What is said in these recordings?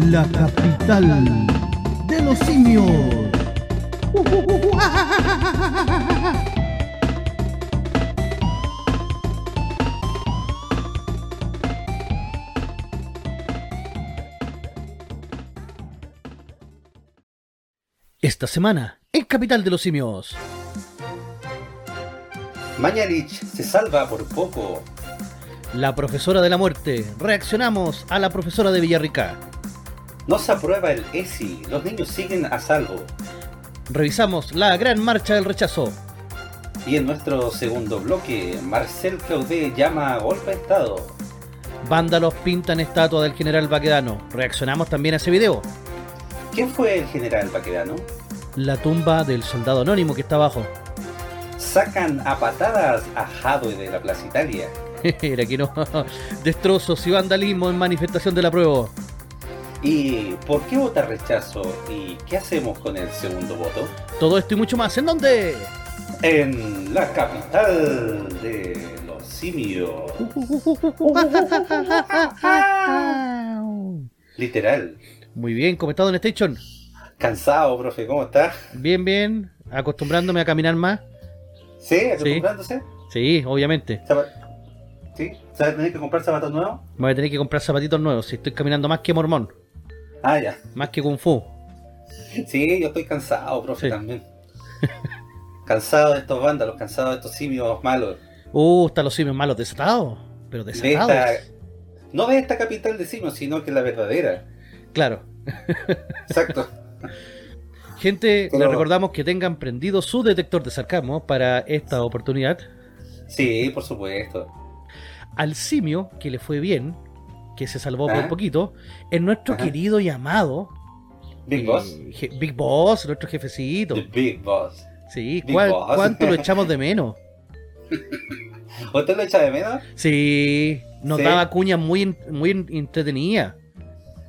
la capital de los simios. Esta semana, en Capital de los Simios. Mañalich se salva por poco. La profesora de la muerte. Reaccionamos a la profesora de Villarrica. No se aprueba el ESI. Los niños siguen a salvo. Revisamos la gran marcha del rechazo. Y en nuestro segundo bloque, Marcel Claudé llama a golpe de Estado. Vándalos pintan estatua del general Baquedano. Reaccionamos también a ese video. ¿Quién fue el general Baquedano? La tumba del soldado anónimo que está abajo. Sacan a patadas a Jadwe de la Plaza Italia. Era que no. Destrozos y vandalismo en manifestación de la prueba. ¿Y por qué vota rechazo? ¿Y qué hacemos con el segundo voto? Todo esto y mucho más. ¿En dónde? En la capital de los simios. Literal. Muy bien, ¿cómo está Don Station? Cansado, profe, ¿cómo está? Bien, bien. Acostumbrándome a caminar más. ¿Sí? ¿Acostumbrándose? Sí, obviamente. ¿Sí? ¿Sabes tener que comprar zapatos nuevos? Voy a tener que comprar zapatitos nuevos. Si estoy caminando más que mormón. Ah, ya. Más que kung fu. Sí, yo estoy cansado, profe, también. cansado de estos vándalos, cansado de estos simios malos. Uh, están los simios malos desatados. Pero desatados. De esta... No de esta capital de simios, sino que la verdadera. Claro. Exacto. Gente, Pero... les recordamos que tengan prendido su detector de sarcasmo para esta oportunidad. Sí, por supuesto. Al simio, que le fue bien, que se salvó por poquito, es nuestro Ajá. querido y amado Big eh, Boss. Big Boss, nuestro jefecito. The Big Boss. Sí, Big ¿cuál, Boss. ¿cuánto lo echamos de menos? ¿Usted lo echa de menos? Sí, nos ¿Sí? daba cuñas muy, muy entretenidas.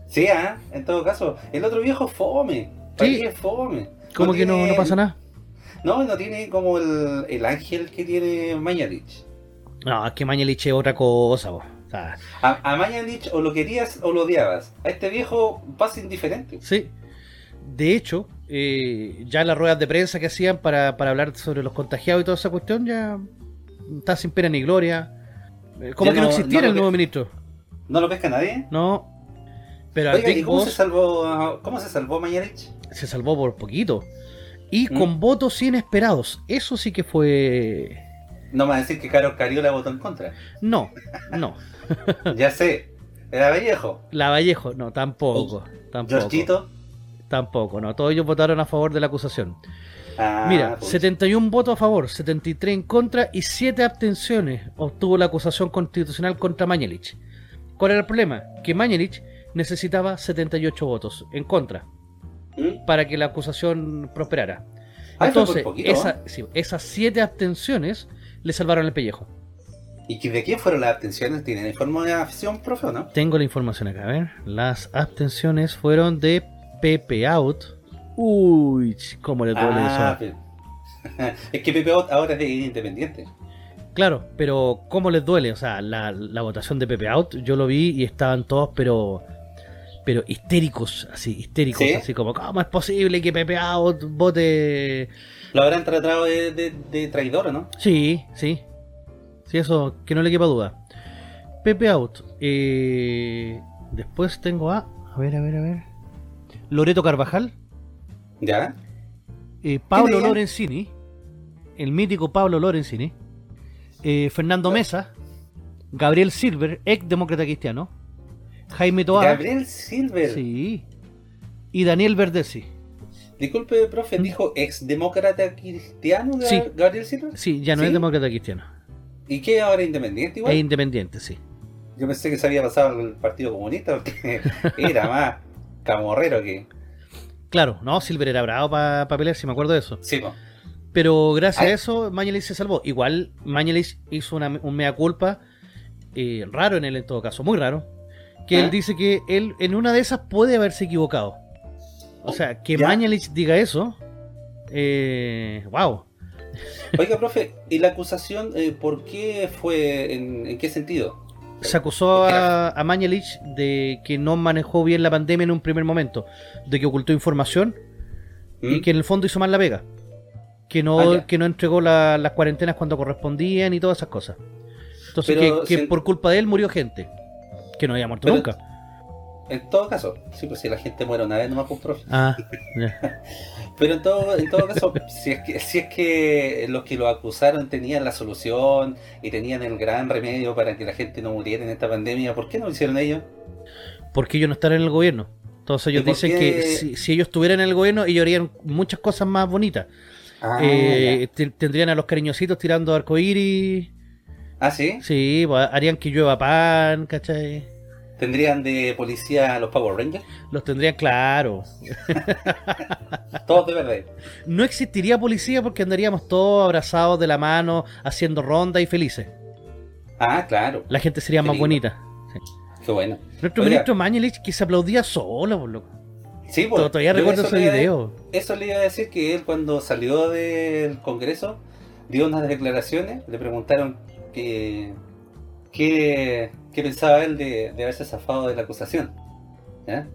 Sí, ¿eh? en todo caso. El otro viejo fome. Sí. Es fome. ¿Cómo no que tiene... no, no, pasa nada? No, no tiene como el, el ángel que tiene Mañalich. No, es que Mañalich es otra cosa, o sea, a, a Mañalich o lo querías o lo odiabas. A este viejo pasa indiferente. Sí. De hecho, eh, ya las ruedas de prensa que hacían para, para, hablar sobre los contagiados y toda esa cuestión ya está sin pena ni gloria. Eh, como ya que no, no existiera no el nuevo ministro. ¿No lo pesca nadie? No. Pero Oiga, ¿y cómo, Boss, se salvó, cómo se salvó Mañalich? Se salvó por poquito. Y ¿Mm? con votos inesperados. Eso sí que fue... No me va a decir que Carol Cariola votó en contra. No, no. ya sé. ¿Era Vallejo? La Vallejo, no, tampoco. tampoco. ¿Georgito? Tampoco, no. Todos ellos votaron a favor de la acusación. Ah, Mira, pues. 71 votos a favor, 73 en contra y 7 abstenciones obtuvo la acusación constitucional contra Mañalich. ¿Cuál era el problema? Que Mañalich necesitaba 78 votos en contra ¿Mm? para que la acusación prosperara. Ah, Entonces, poquito, esa, ¿eh? sí, esas 7 abstenciones le salvaron el pellejo. ¿Y de quién fueron las abstenciones? ¿Tienen información, profe, o no? Tengo la información acá, a ver. Las abstenciones fueron de Pepe Out. Uy, cómo le duele ah, es que Pepe Out ahora es de independiente. Claro, pero ¿cómo les duele? O sea, la, la, votación de Pepe Out, yo lo vi y estaban todos, pero pero histéricos, así, histéricos, ¿Sí? así como, ¿cómo es posible que Pepe Out vote? Lo habrán tratado de, de, de traidor, ¿no? Sí, sí. Sí, eso, que no le quepa duda. Pepe Out. Eh, después tengo a. A ver, a ver, a ver. Loreto Carvajal. ¿Ya? Eh, Pablo Lorenzini. El mítico Pablo Lorenzini. Eh, Fernando Mesa. Gabriel Silver, ex demócrata cristiano. Jaime Toa. Gabriel Silver. Sí. Y Daniel Verdesi. Disculpe, profe, ¿dijo ex demócrata cristiano Sí. Gabriel Silver? Sí, ya no ¿Sí? es demócrata cristiano. ¿Y qué ahora independiente igual? Es independiente, sí. Yo pensé que se había pasado al Partido Comunista porque era más camorrero que. Claro, no, Silver era bravo para pa pelear, si me acuerdo de eso. Sí, po. Pero gracias Ay. a eso, Mañalich se salvó. Igual, Mañalich hizo una, un mea culpa eh, raro en él, en todo caso, muy raro. Que ¿Ah? él dice que él en una de esas puede haberse equivocado. O sea, que ¿Ya? Mañalich diga eso. Eh, wow. Oiga, profe, ¿y la acusación eh, por qué fue? En, en qué sentido? se acusó a, a Mañalich de que no manejó bien la pandemia en un primer momento, de que ocultó información y ¿Mm? que en el fondo hizo mal la vega. Que no, Ah, que no entregó la- las cuarentenas cuando correspondían y todas esas cosas. Entonces, Pero que, que si- por culpa de él murió gente. Que no había muerto Pero- nunca. En todo caso, sí, pues si la gente muere una vez nomás, pues, profe. Ah. Pero en todo, en todo caso, si es, que, si es que los que lo acusaron tenían la solución y tenían el gran remedio para que la gente no muriera en esta pandemia, ¿por qué no lo hicieron ellos? porque ellos no están en el gobierno. Entonces ellos ¿Y por dicen qué? que si, si ellos estuvieran en el gobierno, ellos harían muchas cosas más bonitas. Ah, Eh, te- tendrían a los cariñositos tirando arcoíris. ¿Ah, sí? Sí, pues, harían que llueva pan, ¿cachai? ¿Tendrían de policía a los Power Rangers? Los tendrían claro. Todos de verde. No existiría policía porque andaríamos todos abrazados de la mano, haciendo ronda y felices. Ah, claro. La gente sería Qué más lindo. bonita. Qué bueno. Nuestro Oiga. ministro Mañalich que se aplaudía solo, por loco. Sí, pues, Todavía recuerdo ese le video. Eso le iba a decir que él cuando salió del Congreso dio unas declaraciones, le preguntaron que, qué, qué pensaba él de, de haberse zafado de la acusación. ¿Ya?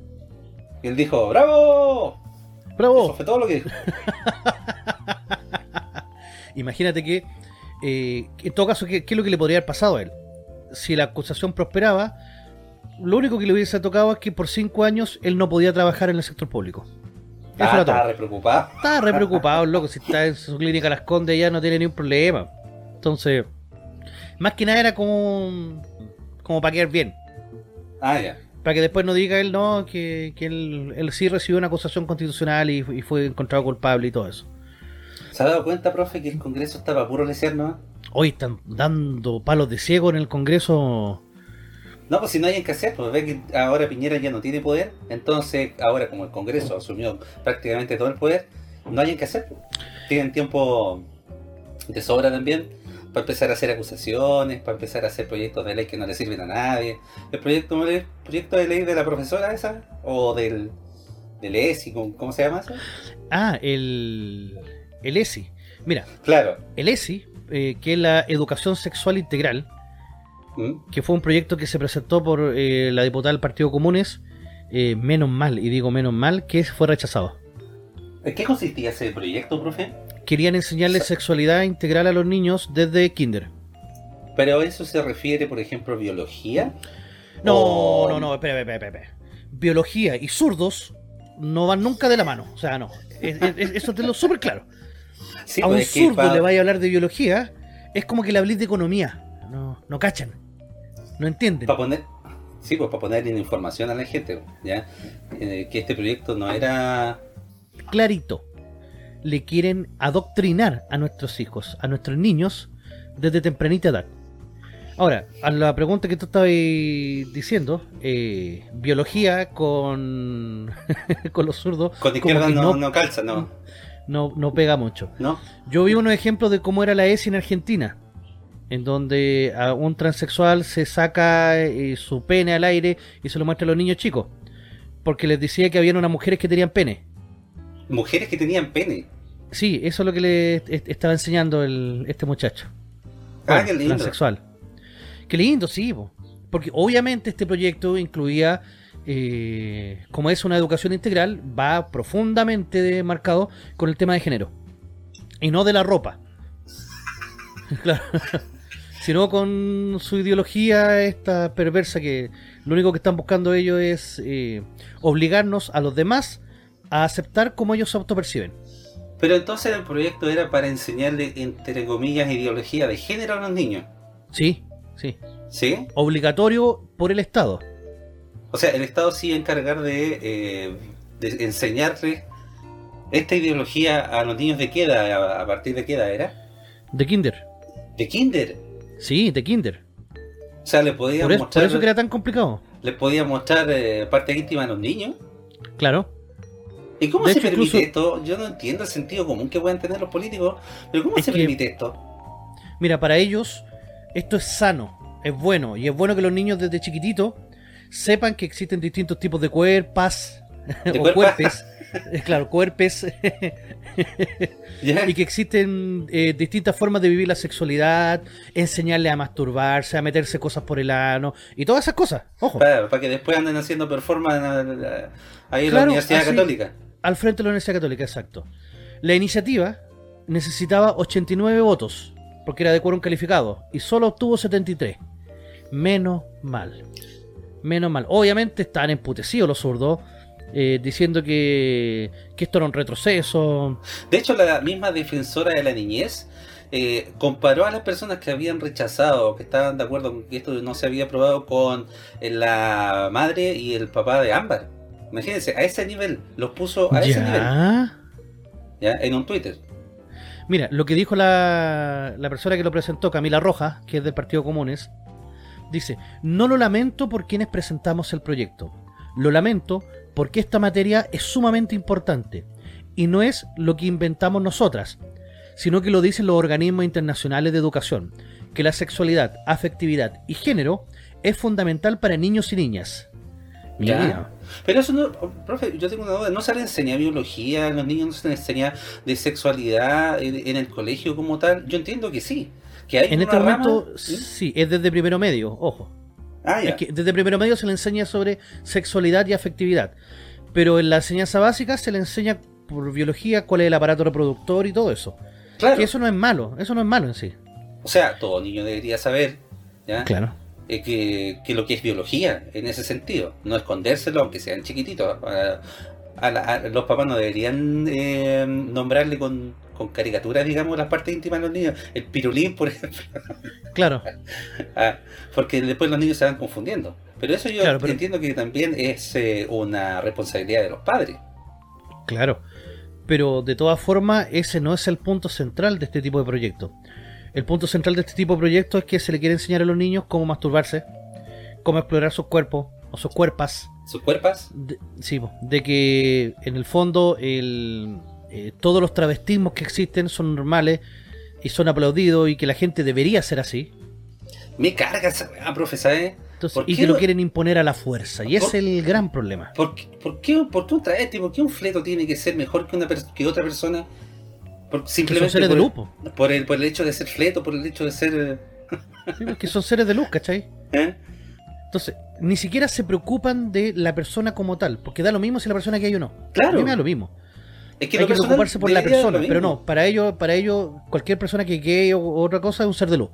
Y él dijo, ¡Bravo! Eso ¡Bravo! fue todo lo que dijo. Imagínate que, eh, en todo caso, ¿qué, qué es lo que le podría haber pasado a él? Si la acusación prosperaba, lo único que le hubiese tocado es que por cinco años él no podía trabajar en el sector público. Eso Ah, estaba re preocupado. Estaba re preocupado, loco. Si está en su clínica Las Condes ya no tiene ni un problema. Entonces, más que nada era como, como para quedar bien. Ah, ya. Para que después no diga él, no, que, que él, él sí recibió una acusación constitucional y, y fue encontrado culpable y todo eso. ¿Se ha dado cuenta, profe, que el Congreso estaba puro lesear, no? Hoy están dando palos de ciego en el Congreso. No, pues si no hay en que hacer, pues ve que ahora Piñera ya no tiene poder, entonces ahora como el Congreso asumió prácticamente todo el poder, no hay en que hacer. pues. Tienen tiempo de sobra también para empezar a hacer acusaciones, para empezar a hacer proyectos de ley que no le sirven a nadie. El proyecto, el proyecto de ley de la profesora esa, o del, del ESI, ¿cómo, se llama eso? Ah, el, el ESI. Mira, Claro. el ESI, eh, que es la Educación Sexual Integral, ¿Mm? que fue un proyecto que se presentó por eh, la diputada del Partido Comunes, eh, menos mal, y digo menos mal, que fue rechazado. ¿En qué consistía ese proyecto, profe? Querían enseñarles sexualidad integral a los niños desde kinder. Pero eso se refiere, por ejemplo, a biología. No, O- no, no, espera, espera, espera. Biología y zurdos no van nunca de la mano. O sea, no. Es- es- eso te lo súper claro. Sí, a un pues, es que zurdo le vaya a hablar de biología, es como que le hablís de economía. No, no cachan. No entienden. Para poner, sí, pues para poner en información a la gente, ya, Eh, que este proyecto no era, Clarito. Le quieren adoctrinar a nuestros hijos, a nuestros niños, desde tempranita edad. Ahora, a la pregunta que tú estabas diciendo, eh, biología con, con los zurdos, con izquierda no, no, no calza, no, no, no pega mucho. no, Yo vi unos ejemplos de cómo era la ESI en Argentina, en donde a un transexual se saca eh, su pene al aire y se lo muestra a los niños chicos, porque les decía que habían unas mujeres que tenían pene. Mujeres que tenían pene. Sí, eso es lo que le est- estaba enseñando el, este muchacho. Ah, Bueno, qué lindo. Transexual. Qué lindo, sí, po. porque obviamente este proyecto incluía, eh, como es una educación integral, va profundamente marcado con el tema de género. Y no de la ropa. claro. Sino con su ideología esta perversa que lo único que están buscando ellos es eh, obligarnos a los demás a aceptar como ellos se autoperciben. Pero entonces el proyecto era para enseñarle, entre comillas, ideología de género a los niños, Sí, sí. ¿sí? Obligatorio por el Estado. O sea, el Estado sí iba a encargar de, eh, de enseñarle esta ideología a los niños de qué edad, a, partir de qué edad era, De kinder. de kinder. Sí, de kinder. O sea, le Por eso, por mostrar, eso que era tan complicado. les podían mostrar eh, parte íntima a los niños. Claro. ¿Y cómo De se hecho, permite incluso- esto? Yo no entiendo el sentido común que pueden tener los políticos, pero ¿cómo Es se que- permite esto? Mira, para ellos esto es sano, es bueno. Y es bueno que los niños desde chiquititos sepan que existen distintos tipos de cuerpas De o cuerpes. Eh, claro, cuerpes. Y que existen eh, distintas formas de vivir la sexualidad, enseñarle a masturbarse, a meterse cosas por el ano y todas esas cosas. Ojo. Para, para que después anden haciendo performance ahí en la Universidad así. Católica. Al frente de la Universidad Católica, exacto. La iniciativa necesitaba 89 votos, porque era de quórum calificado, y solo obtuvo 73. Menos mal. Menos mal. Obviamente estaban emputecidos los zurdos, eh, diciendo que, que esto era un retroceso. De hecho, la misma defensora de la niñez eh, comparó a las personas que habían rechazado, que estaban de acuerdo con que esto no se había aprobado con la madre y el papá de Ámbar. Imagínense, a ese nivel, los puso a ese nivel, ya. ¿ya? En un Twitter. Mira, lo que dijo la, la persona que lo presentó, Camila Rojas, que es del Partido Comunes, dice, no lo lamento por quienes presentamos el proyecto. Lo lamento porque esta materia es sumamente importante y no es lo que inventamos nosotras, sino que lo dicen los organismos internacionales de educación, que la sexualidad, afectividad y género es fundamental para niños y niñas. Mira, Pero eso no, profe, yo tengo una duda, ¿no se les enseña biología a los niños? ¿No se les enseña de sexualidad en, en el colegio como tal? Yo entiendo que sí. Que hay en este rama- momento ¿Sí? sí, es desde primero medio, ojo. Ah, ya. Es que desde primero medio se le enseña sobre sexualidad y afectividad. Pero en la enseñanza básica se le enseña por biología cuál es el aparato reproductor y todo eso. Claro. Que eso no es malo, eso no es malo en sí. O sea, todo niño debería saber ¿ya? Claro. Eh, que, que lo que es biología en ese sentido. No escondérselo, aunque sean chiquititos. A- a la- a- los papás no deberían eh, nombrarle con, con caricaturas, digamos, las partes íntimas de los niños. El pirulín, por ejemplo. Claro. Ah, porque después los niños se van confundiendo. Pero eso yo Claro, pero- entiendo que también es eh, una responsabilidad de los padres. Claro. Pero de todas formas, ese no es el punto central de este tipo de proyectos. El punto central de este tipo de proyectos es que se le quiere enseñar a los niños cómo masturbarse, cómo explorar sus cuerpos o sus cuerpas. Sus cuerpas, De, sí, de que en el fondo el, eh, todos los travestismos que existen son normales y son aplaudidos y que la gente debería ser así. me carga esa weá, profe, ¿sabes? Entonces, ¿Por y que lo quieren imponer a la fuerza. Y ese es ¿Por- el gran problema. ¿Por qué, por qué, por qué un travesti, por qué un fleto tiene que ser mejor que, una que otra persona? Por, son simplemente seres de por, el, por el hecho de ser fleto, por el hecho de ser... Sí, porque son seres de luz, ¿cachai? ¿eh? Entonces, ni siquiera se preocupan de la persona como tal, porque da lo mismo si la persona que hay o no. A Claro. mí me da lo mismo. Es que Hay que preocuparse por la persona, pero no, para ello, para ello, cualquier persona que gay o otra cosa es un ser de luz.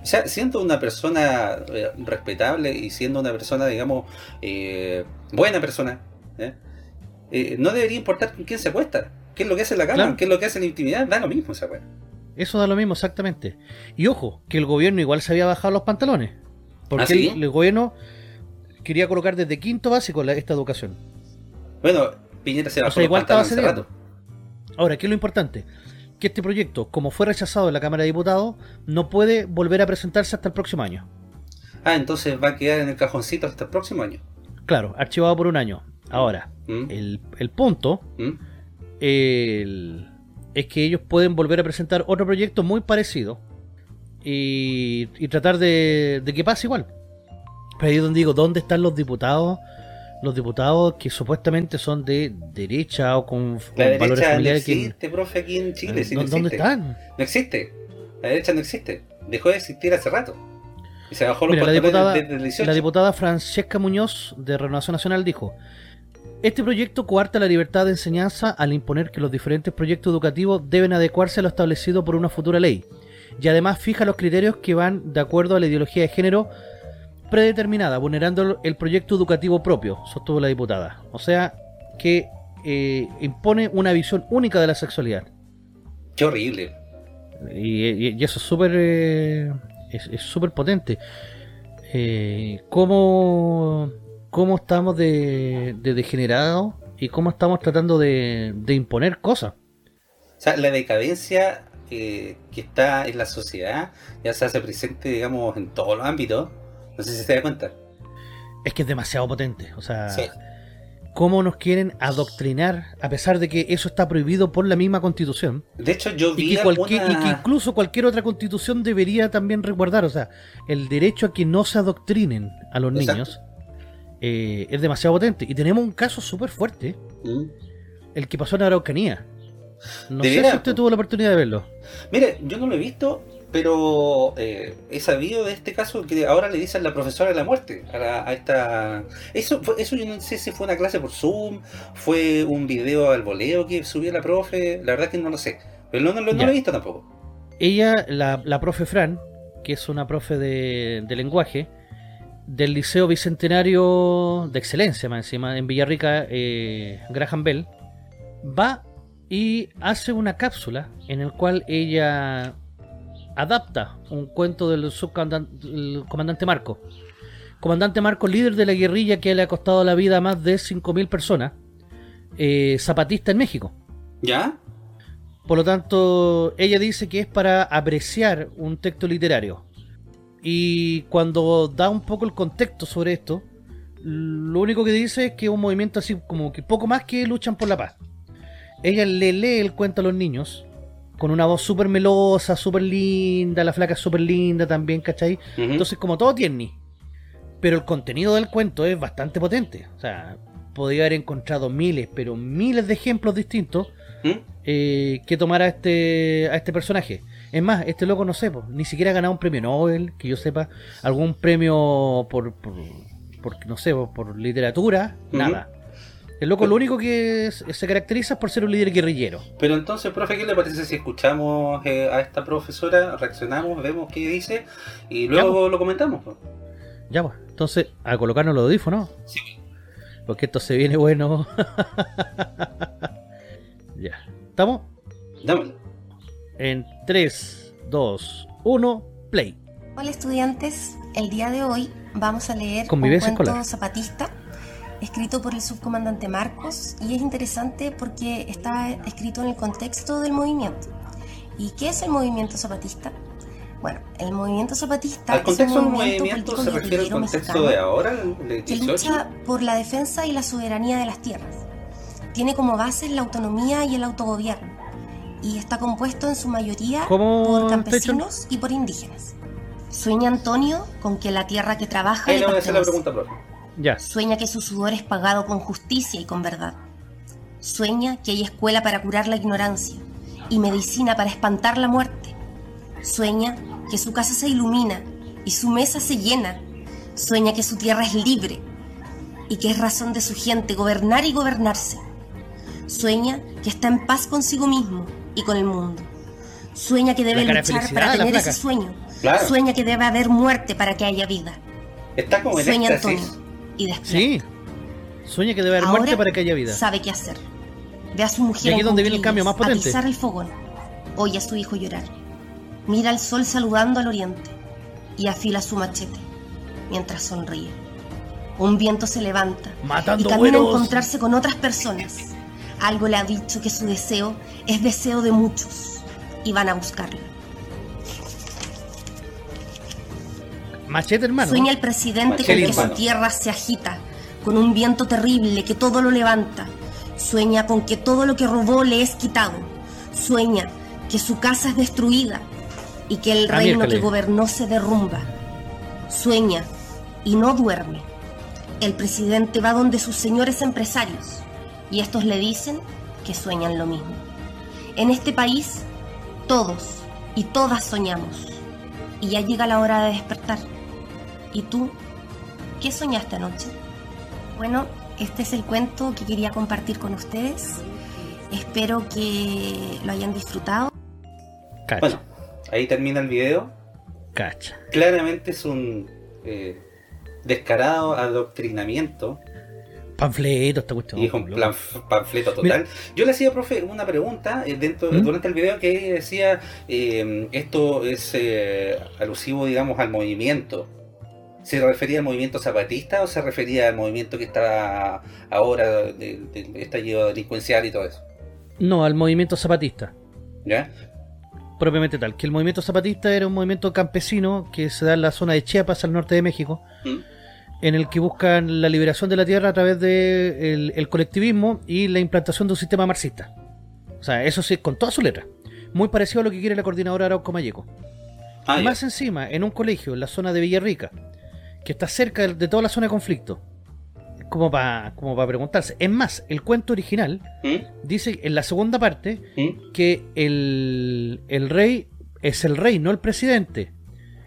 O sea, siendo una persona eh, respetable y siendo una persona, digamos, eh, buena persona, ¿eh? Eh, no debería importar con quién se acuesta. ¿Qué es lo que hace en la? Claro. ¿Qué es lo que hace en la intimidad? Da lo mismo esa weá. Eso da lo mismo, exactamente. Y ojo, que el gobierno igual se había bajado los pantalones. Porque ¿Ah, sí? el, el gobierno quería colocar desde quinto básico la- esta educación. Bueno, Piñera se O bajó sea, los igual estaba hace cediendo. Ahora, ¿qué es lo importante? Que este proyecto, como fue rechazado en la Cámara de Diputados, no puede volver a presentarse hasta el próximo año. rato. Ah, entonces va a quedar en el cajoncito hasta el próximo año. Claro, archivado por un año. Ahora, ¿Mm? el, el punto ¿Mm? El- es que ellos pueden volver a presentar otro proyecto muy parecido y, y tratar de, de que pase igual. Pero ahí es donde digo, ¿dónde están los diputados? Los diputados que supuestamente son de derecha o con, La con valores derecha no familiares. que- existe, profe, aquí en Chile. sí, no ¿Dó- ¿Dónde existe. están? No existe. La derecha no existe. Dejó de existir hace rato. Y se bajó los Mira, la diputada, el 18. la diputada Francesca Muñoz de Renovación Nacional dijo, este proyecto coarta la libertad de enseñanza al imponer que los diferentes proyectos educativos deben adecuarse a lo establecido por una futura ley y además fija los criterios que van de acuerdo a la ideología de género predeterminada, vulnerando el proyecto educativo propio, sostuvo la diputada. O sea, que eh, impone una visión única de la sexualidad. Qué horrible. Y, y- y eso es súper eh, es es súper potente. Eh, ¿cómo, cómo estamos de, de degenerados y cómo estamos tratando de, de imponer cosas? O sea, la decadencia eh, que está en la sociedad ya se hace presente, digamos, en todos los ámbitos. No sé si se da cuenta. Es que es demasiado potente. O sea, Sí. cómo nos quieren adoctrinar a pesar de que eso está prohibido por la misma constitución. De hecho, yo vi Y que, cualquier, alguna- y que incluso cualquier otra constitución debería también resguardar. O sea, el derecho a que no se adoctrinen a los Exacto. niños eh, es demasiado potente. Y tenemos un caso súper fuerte ¿Mm? el que pasó en Araucanía. No ¿De sé veras? si usted tuvo la oportunidad de verlo. Mire, yo no lo he visto, pero eh, he sabido de este caso que ahora le dicen la profesora de la muerte a, la- a esta... Eso, fue- eso yo no sé si fue una clase por Zoom, fue un video al voleo que subió la profe, la verdad que no lo sé. Pero no, no, lo- no lo he visto tampoco. Ella, la, la profe Fran, que es una profe de, de lenguaje, del Liceo Bicentenario de Excelencia, más encima, en Villarrica, eh, Graham Bell, va y hace una cápsula en el cual ella adapta un cuento del subcomandante Marco. Comandante Marco, líder de la guerrilla que le ha costado la vida a más de 5.000 personas, eh, zapatista en México. ¿Ya? Por lo tanto, ella dice que es para apreciar un texto literario. Y cuando da un poco el contexto sobre esto, lo único que dice es que es un movimiento así como que poco más que luchan por la paz. Ella le lee el cuento a los niños con una voz súper melosa, súper linda, la flaca súper linda también, ¿cachai? Entonces, como todo tierni. Pero el contenido del cuento es bastante potente. O sea, podría haber encontrado miles, pero miles de ejemplos distintos ¿Mm? eh, que tomar a este, a este personaje. Es más, este loco, no sé, po, ni siquiera ha ganado un premio Nobel, que yo sepa, algún premio por, por, por, no sé, po, por literatura, nada. El loco lo único que es- se caracteriza es por ser un líder guerrillero. Pero entonces, profe, ¿qué le parece si escuchamos eh, a esta profesora, reaccionamos, vemos qué dice y luego lo comentamos? Ya, pues, entonces, a colocarnos los audífonos. Sí. Porque esto se viene bueno. ya. ¿Estamos? Dámelo. En 3, 2, 1, play. Hola estudiantes, el día de hoy vamos a leer un cuento escolar. zapatista escrito por el subcomandante Marcos y es interesante porque está escrito en el contexto del movimiento. ¿Y qué es el movimiento zapatista? Bueno, el movimiento zapatista ¿Al es contexto del un movimiento político se refiere al contexto mexicano de ahora, el que 18? lucha por la defensa y la soberanía de las tierras. Tiene como base la autonomía y el autogobierno y está compuesto en su mayoría ¿Cómo, por campesinos y por indígenas. Sueña Antonio con que la tierra que trabaja Ahí le voy a hacer la pregunta, profe. Ya. Sueña que su sudor es pagado con justicia y con verdad. Sueña que hay escuela para curar la ignorancia y medicina para espantar la muerte. Sueña que su casa se ilumina y su mesa se llena. Sueña que su tierra es libre y que es razón de su gente gobernar y gobernarse. Sueña que está en paz consigo mismo y con el mundo. Sueña que debe luchar para tener ese sueño. Claro. Sueña que debe haber muerte para que haya vida. Está como en Sueña éxtasis. Antonio y despierta. Sí. Sueña que debe haber Ahora muerte para que haya vida. Sabe qué hacer. Ve a su mujer Y aquí en donde viene el cambio más potente. A pisar el fogón. Oye a su hijo llorar. Mira al sol saludando al oriente y afila su machete mientras sonríe. Un viento se levanta Matando y camina a encontrarse con otras personas. Algo le ha dicho que su deseo es deseo de muchos y van a buscarlo. Machete, hermano. Sueña el presidente Machete, con que su tierra se agita, con un viento terrible que todo lo levanta. Sueña con que todo lo que robó le es quitado. Sueña que su casa es destruida y que el Ah, reino que gobernó se derrumba. Sueña y no duerme. El presidente va donde sus señores empresarios y estos le dicen que sueñan lo mismo. En este país, todos y todas soñamos y ya llega la hora de despertar. ¿Y tú? ¿Qué soñaste anoche? Bueno, este es el cuento que quería compartir con ustedes. Espero que lo hayan disfrutado. Cacha. Bueno, ahí termina el video. Cacha. Claramente es un eh, descarado adoctrinamiento Panfleto, esta cuestión. y un plan, panfleto total. Yo le hacía, profe, una pregunta eh, dentro ¿Mm? durante el video que decía eh, esto es eh, alusivo, digamos, al movimiento. ¿Se refería al movimiento zapatista o se refería al movimiento que está ahora del de, estallido delincuencial y todo eso? No, al movimiento zapatista. ¿Ya? Propiamente tal. Que el movimiento zapatista era un movimiento campesino que se da en la zona de Chiapas, al norte de México. ¿Mm? En el que buscan la liberación de la tierra a través del de el colectivismo y la implantación de un sistema marxista. O sea, eso sí, con toda su letra. Muy parecido a lo que quiere la coordinadora Arauco Mayeco. Ah, ya. Más encima, en un colegio en la zona de Villarrica, que está cerca de, toda la zona de conflicto, como para como para preguntarse. Es más, el cuento original ¿Mm? dice en la segunda parte ¿Mm? que el, el rey es el rey, no el presidente.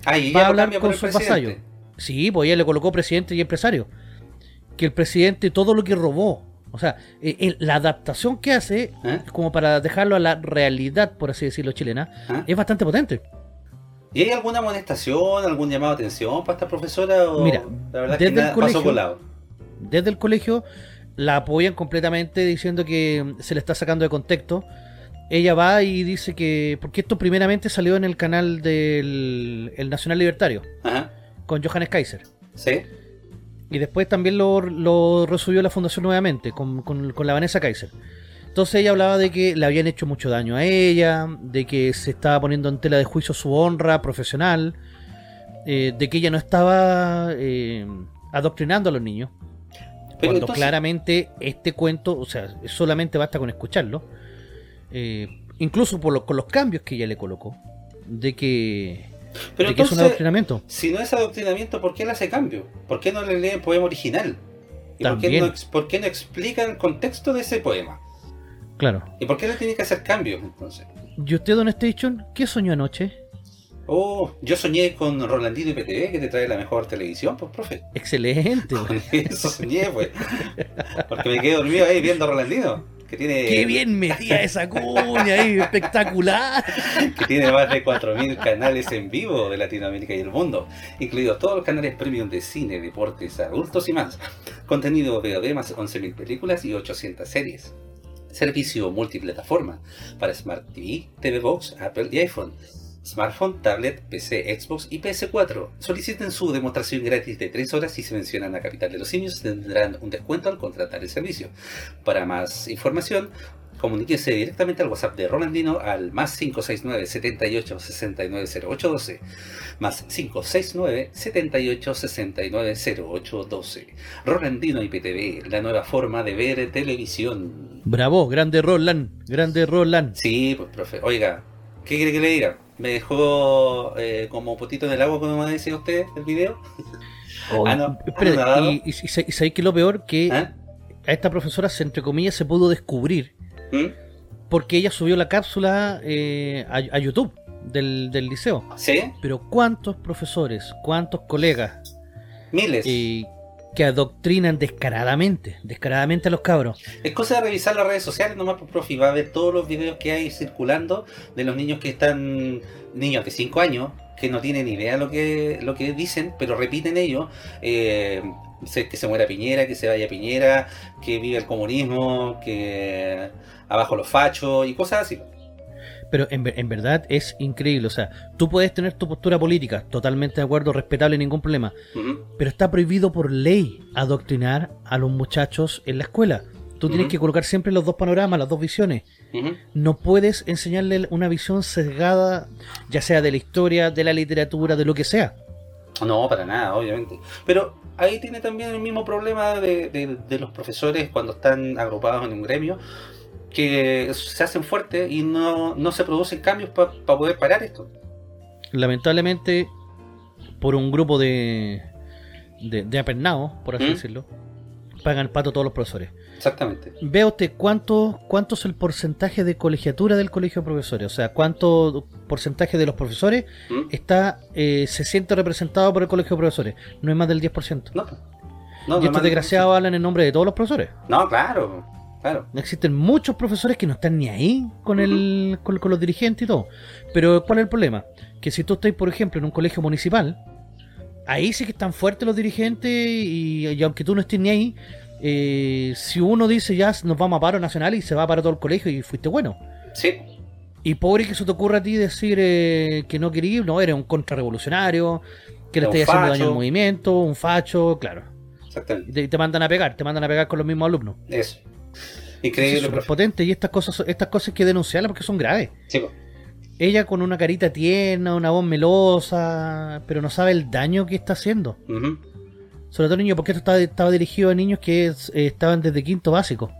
Ah, y Va a hablar con sus vasallos. Sí, pues ella le colocó presidente y empresario. Que el presidente todo lo que robó, o sea, eh, la adaptación que hace, ¿Eh? como para dejarlo a la realidad, por así decirlo, chilena, ¿Ah? es bastante potente. ¿Y hay alguna amonestación, algún llamado de atención para esta profesora? O Mira, la verdad desde que el colegio- pasó. Desde el colegio la apoyan completamente diciendo que se le está sacando de contexto. Ella va y dice que, porque esto primeramente salió en el canal del el Nacional Libertario, Ajá. Con Johannes Kaiser. ¿Sí? Y después también lo, lo resubió la fundación nuevamente, con, con- con la Vanessa Kaiser. Entonces ella hablaba de que le habían hecho mucho daño a ella, de que se estaba poniendo en tela de juicio su honra profesional, eh, de que ella no estaba eh, adoctrinando a los niños. Pero cuando entonces- claramente este cuento, o sea, solamente basta con escucharlo, eh, incluso por lo- con los cambios que ella le colocó, de que, Pero que es un entonces, adoctrinamiento. si no es adoctrinamiento, ¿por qué le hace cambio? ¿Por qué no le lee el poema original? ¿Y por qué, no, por qué no explica el contexto de ese poema? Claro. ¿Y por qué le tiene que hacer cambios entonces? ¿Y usted, Don Station, qué soñó anoche? Oh, yo soñé con Rolandino y PTV que te trae la mejor televisión, pues profe. Excelente. Con eso soñé, pues. Porque me quedé dormido ahí viendo a Rolandino. Que tiene, Qué bien metía esa cuña ahí, espectacular. que tiene más de 4.000 canales en vivo de Latinoamérica y el mundo, incluidos todos los canales premium de cine, deportes, adultos y más. Contenido VOD más 11.000 películas y 800 series. Servicio multiplataforma para Smart TV, TV Box, Apple y iPhone. Smartphone, tablet, PC, Xbox y PS4. Soliciten su demostración gratis de 3 horas y si mencionan a Capital de los Simios tendrán un descuento al contratar el servicio. Para más información, comuníquese directamente al WhatsApp de Rolandino al más 569 78 69 0812 más 569 78 69 0812 Rolandino IPTV, la nueva forma de ver televisión. Bravo, grande Roland, grande Roland. Sí, pues profe, oiga, ¿qué quiere que le diga? ¿Me dejó eh, como potito en el agua como me decía usted el video? Ah, no. Espere, Ah, no. y, y, y, sa- y sabéis que lo peor que ¿Ah? a esta profesora se entre comillas se pudo descubrir ¿Mm? porque ella subió la cápsula eh, a, a YouTube del, del liceo. ¿Sí? Pero ¿cuántos profesores, cuántos colegas Miles. eh, que adoctrinan descaradamente, descaradamente a los cabros? Es cosa de revisar las redes sociales nomás, pues, profe, y va a ver todos los videos que hay circulando de los niños que están, niños de 5 años, que no tienen idea lo que, lo que dicen, pero repiten ellos, eh, que se muera Piñera, que se vaya Piñera, que vive el comunismo, que abajo los fachos y cosas así. Pero en, ver- en verdad es increíble. O sea, tú puedes tener tu postura política, totalmente de acuerdo, respetable, ningún problema. Pero está prohibido por ley adoctrinar a los muchachos en la escuela. Tú tienes que colocar siempre los dos panoramas, las dos visiones. No puedes enseñarle una visión sesgada, ya sea de la historia, de la literatura, de lo que sea. No, para nada, obviamente. Pero ahí tiene también el mismo problema de, de- de los profesores cuando están agrupados en un gremio, que se hacen fuertes y no, no se producen cambios para poder parar esto. Lamentablemente, por un grupo de, de, de apernados, por así ¿Mm? decirlo, pagan el pato todos los profesores. Exactamente. Vea usted cuánto, cuánto es el porcentaje de colegiatura del colegio de profesores. O sea, cuánto porcentaje de los profesores ¿Mm? está eh, se siente representado por el colegio de profesores. No es más del 10%. No, no, y estos desgraciados hablan en nombre de todos los profesores. No, claro, claro. Existen muchos profesores que no están ni ahí con, el, con, con los dirigentes y todo. Pero ¿cuál es el problema? Que si tú estás, por ejemplo, en un colegio municipal, ahí sí que están fuertes los dirigentes y, y aunque tú no estés ni ahí, eh, si uno dice ya nos vamos a paro nacional y se va para todo el colegio y fuiste bueno. Sí, Y pobre que se te ocurra a ti decir eh, que no querías, no, eres un contrarrevolucionario, que le estás haciendo daño al movimiento, un facho, claro. Y exactamente. te, y te mandan a pegar, te mandan a pegar con los mismos alumnos. Eso. Increíble, súper potente y estas cosas, estas cosas hay que denunciarlas porque son graves. Sí, pues. Ella con una carita tierna, una voz melosa, pero no sabe el daño que está haciendo. Sobre todo niños, porque esto estaba, estaba dirigido a niños que eh, estaban desde quinto básico.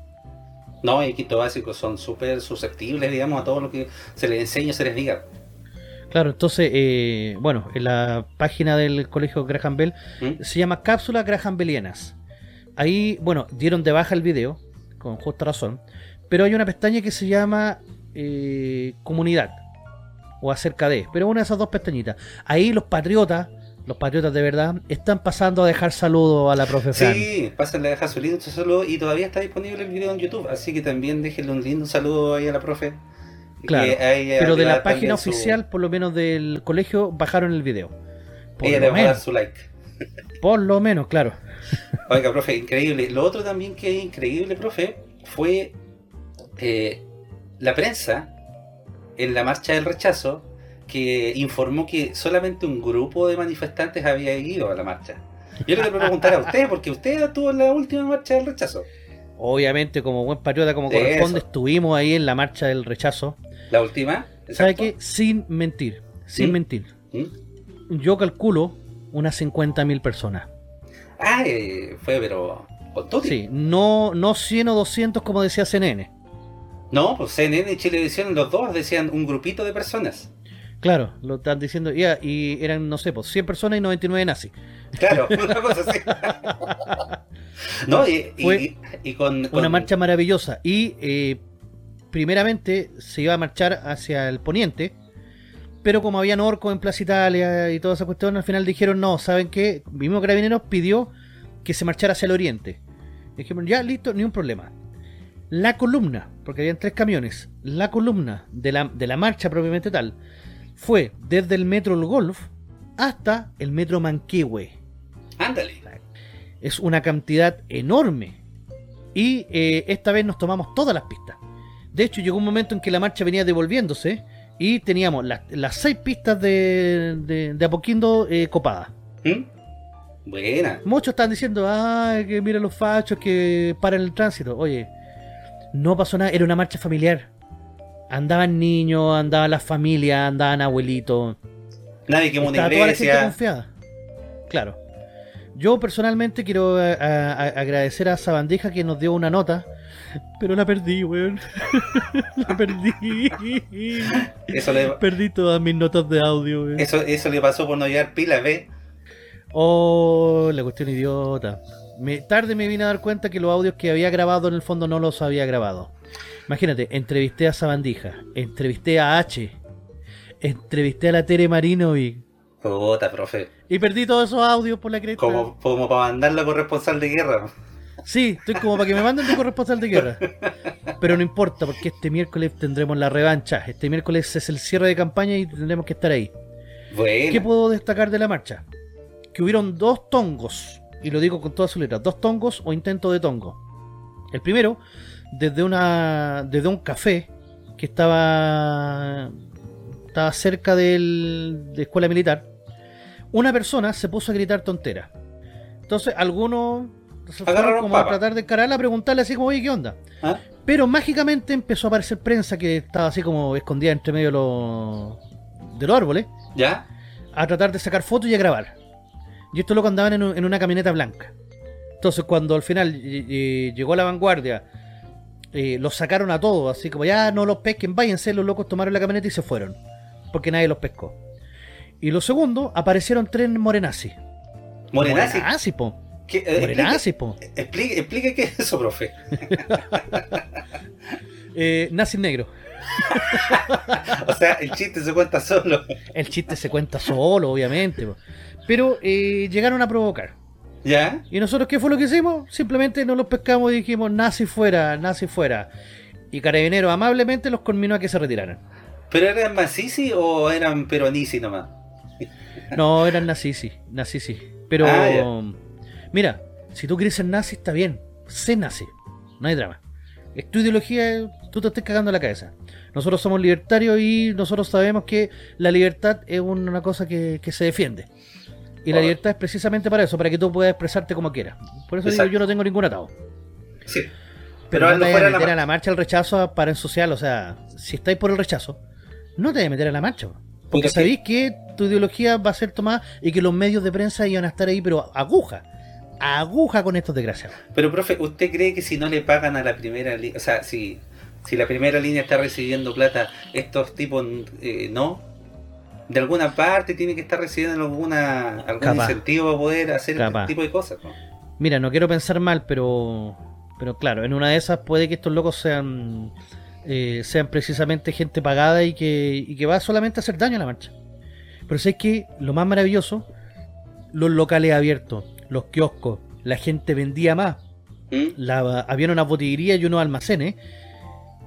No, y quinto básico son súper susceptibles, digamos, a todo lo que se les enseña, se les diga. Claro, entonces, eh, bueno, en la página del colegio Graham Bell ¿Mm? se llama Cápsula Graham Bellianas. ahí, bueno, dieron de baja el video, con justa razón, pero hay una pestaña que se llama eh, comunidad o acerca de, pero una de esas dos pestañitas. Ahí los patriotas, los patriotas de verdad, están pasando a dejar saludos a la profe Fran. Sí, pásenle a dejar su lindo saludo y todavía está disponible el video en YouTube, así que también déjenle un lindo saludo ahí a la profe. Claro, pero de la página su- oficial, por lo menos del colegio, bajaron el video. Por ella le va a dar su like. Por lo menos, claro. Oiga, profe, increíble. Lo otro también que es increíble, profe, fue eh, la prensa en la marcha del rechazo que informó que solamente un grupo de manifestantes había ido a la marcha. Yo le quiero preguntar a usted, porque usted estuvo en la última marcha del rechazo. Obviamente, como buen patriota, como Eso. corresponde, estuvimos ahí en la marcha del rechazo. La última. ¿Sabe qué? Sin mentir, sin ¿Mm? mentir. ¿Mm? Yo calculo unas 50.000 personas. Ah, eh, fue, pero. Con. Sí, no, no 100 o 200 como decía CNN. No, pues CNN y Chilevisión, los dos decían un grupito de personas. Claro, lo están diciendo. y eran, no sé, pues 100 personas y 99 nazis. Claro, una cosa así. no, y, Fue y- y con, Una marcha maravillosa. Y eh, primeramente se iba a marchar hacia el poniente. Pero como habían orcos en Plaza Italia y toda esa cuestión, al final dijeron, no, ¿saben qué? Mismo Carabineros pidió que se marchara hacia el oriente. Dijeron, ya, listo, ni un problema. La columna, porque habían tres camiones, la columna de la, de la marcha propiamente tal, fue desde el metro El Golf hasta el metro Manquehue. Ándale. Es una cantidad enorme. Y eh, esta vez nos tomamos todas las pistas. De hecho, llegó un momento en que la marcha venía devolviéndose y teníamos las, las seis pistas de, de, de Apoquindo eh, copadas. ¿Mm? Buena. Muchos están diciendo, ay, que mira los fachos que paran el tránsito. Oye, no pasó nada, era una marcha familiar. Andaban niños, andaban las familias, andaban abuelitos. Nadie quemó una toda la gente iglesia. confiada. Claro. Yo personalmente quiero eh, a- a- agradecer a Sabandija que nos dio una nota, pero la perdí, weón. la perdí. Eso le, Perdí todas mis notas de audio, weón. eso, eso le pasó por no llevar pilas, ¿ve? Oh, la cuestión idiota. Me, tarde me vine a dar cuenta que los audios que había grabado en el fondo no los había grabado. Imagínate, entrevisté a Sabandija, entrevisté a H, entrevisté a la Tere Marino y, Puta, profe. y perdí todos esos audios por la cresta. Como, como para mandarlo a corresponsal de guerra. Sí, estoy como para que me manden de corresponsal de guerra. Pero no importa, porque este miércoles tendremos la revancha. Este miércoles es el cierre de campaña y tendremos que estar ahí. Bueno. ¿Qué puedo destacar de la marcha? Que hubieron dos tongos, y lo digo con todas sus letras, dos tongos o intentos de tongo. El primero, desde una desde un café que estaba estaba cerca del, de escuela militar, una persona se puso a gritar tonteras. Entonces, algunos se fueron Agarraron como a tratar de encararla, a preguntarle así como, oye, ¿qué onda? ¿Ah? Pero mágicamente empezó a aparecer prensa que estaba así como escondida entre medio de los, de los árboles ¿Ya? a tratar de sacar fotos y a grabar. Y estos locos andaban en, un- en una camioneta blanca. Entonces, cuando al final eh, llegó la vanguardia, eh, los sacaron a todos, así como ya no los pesquen, váyanse. Los locos tomaron la camioneta y se fueron, porque nadie los pescó. Y lo segundo, aparecieron tres morenazis. Morenazi. Morenazis, po. ¿Qué- Morenazis, po. explique, explique, qué es eso, profe. Eh, nazis negros. O sea, el chiste se cuenta solo. El chiste se cuenta solo, obviamente. po. Pero eh, llegaron a provocar. ¿Ya? ¿Y nosotros qué fue lo que hicimos? Simplemente nos los pescamos y dijimos, nazi fuera, nazi fuera. Y Carabineros amablemente los conminó a que se retiraran. ¿Pero eran Macici o eran Peronici nomás? No, eran nazis, sí, nazis, sí. Pero, Ah. Mira, si tú quieres ser nazi, está bien. Sé nazi, no hay drama. Es tu ideología, tú te estás cagando la cabeza. Nosotros somos libertarios y nosotros sabemos que la libertad es una cosa que, que se defiende. Y la libertad es precisamente para eso, para que tú puedas expresarte como quieras. Por eso digo, yo no tengo ningún atado. Sí. Pero, Pero no te vayas a la meter a la marcha al rechazo para ensuciarlo. O sea, si estáis por el rechazo, no te vayas a meter a la marcha. po. Porque sabéis que tu ideología va a ser tomada y que los medios de prensa iban a estar ahí, pero aguja. Aguja con estos desgraciados. Pero, profe, ¿usted cree que si no le pagan a la primera línea, o sea, si, si la primera línea está recibiendo plata, estos tipos eh, no? De alguna parte tiene que estar recibiendo alguna, algún Capaz. incentivo para poder hacer Capaz. este tipo de cosas. ¿no? Mira, no quiero pensar mal, pero. Pero claro, en una de esas puede que estos locos sean. eh, sean precisamente gente pagada y que, y que va solamente a hacer daño a la marcha. Pero sé que lo más maravilloso, los locales abiertos, los kioscos, la gente vendía más. ¿Mm? La, había unas botillerías y unos almacenes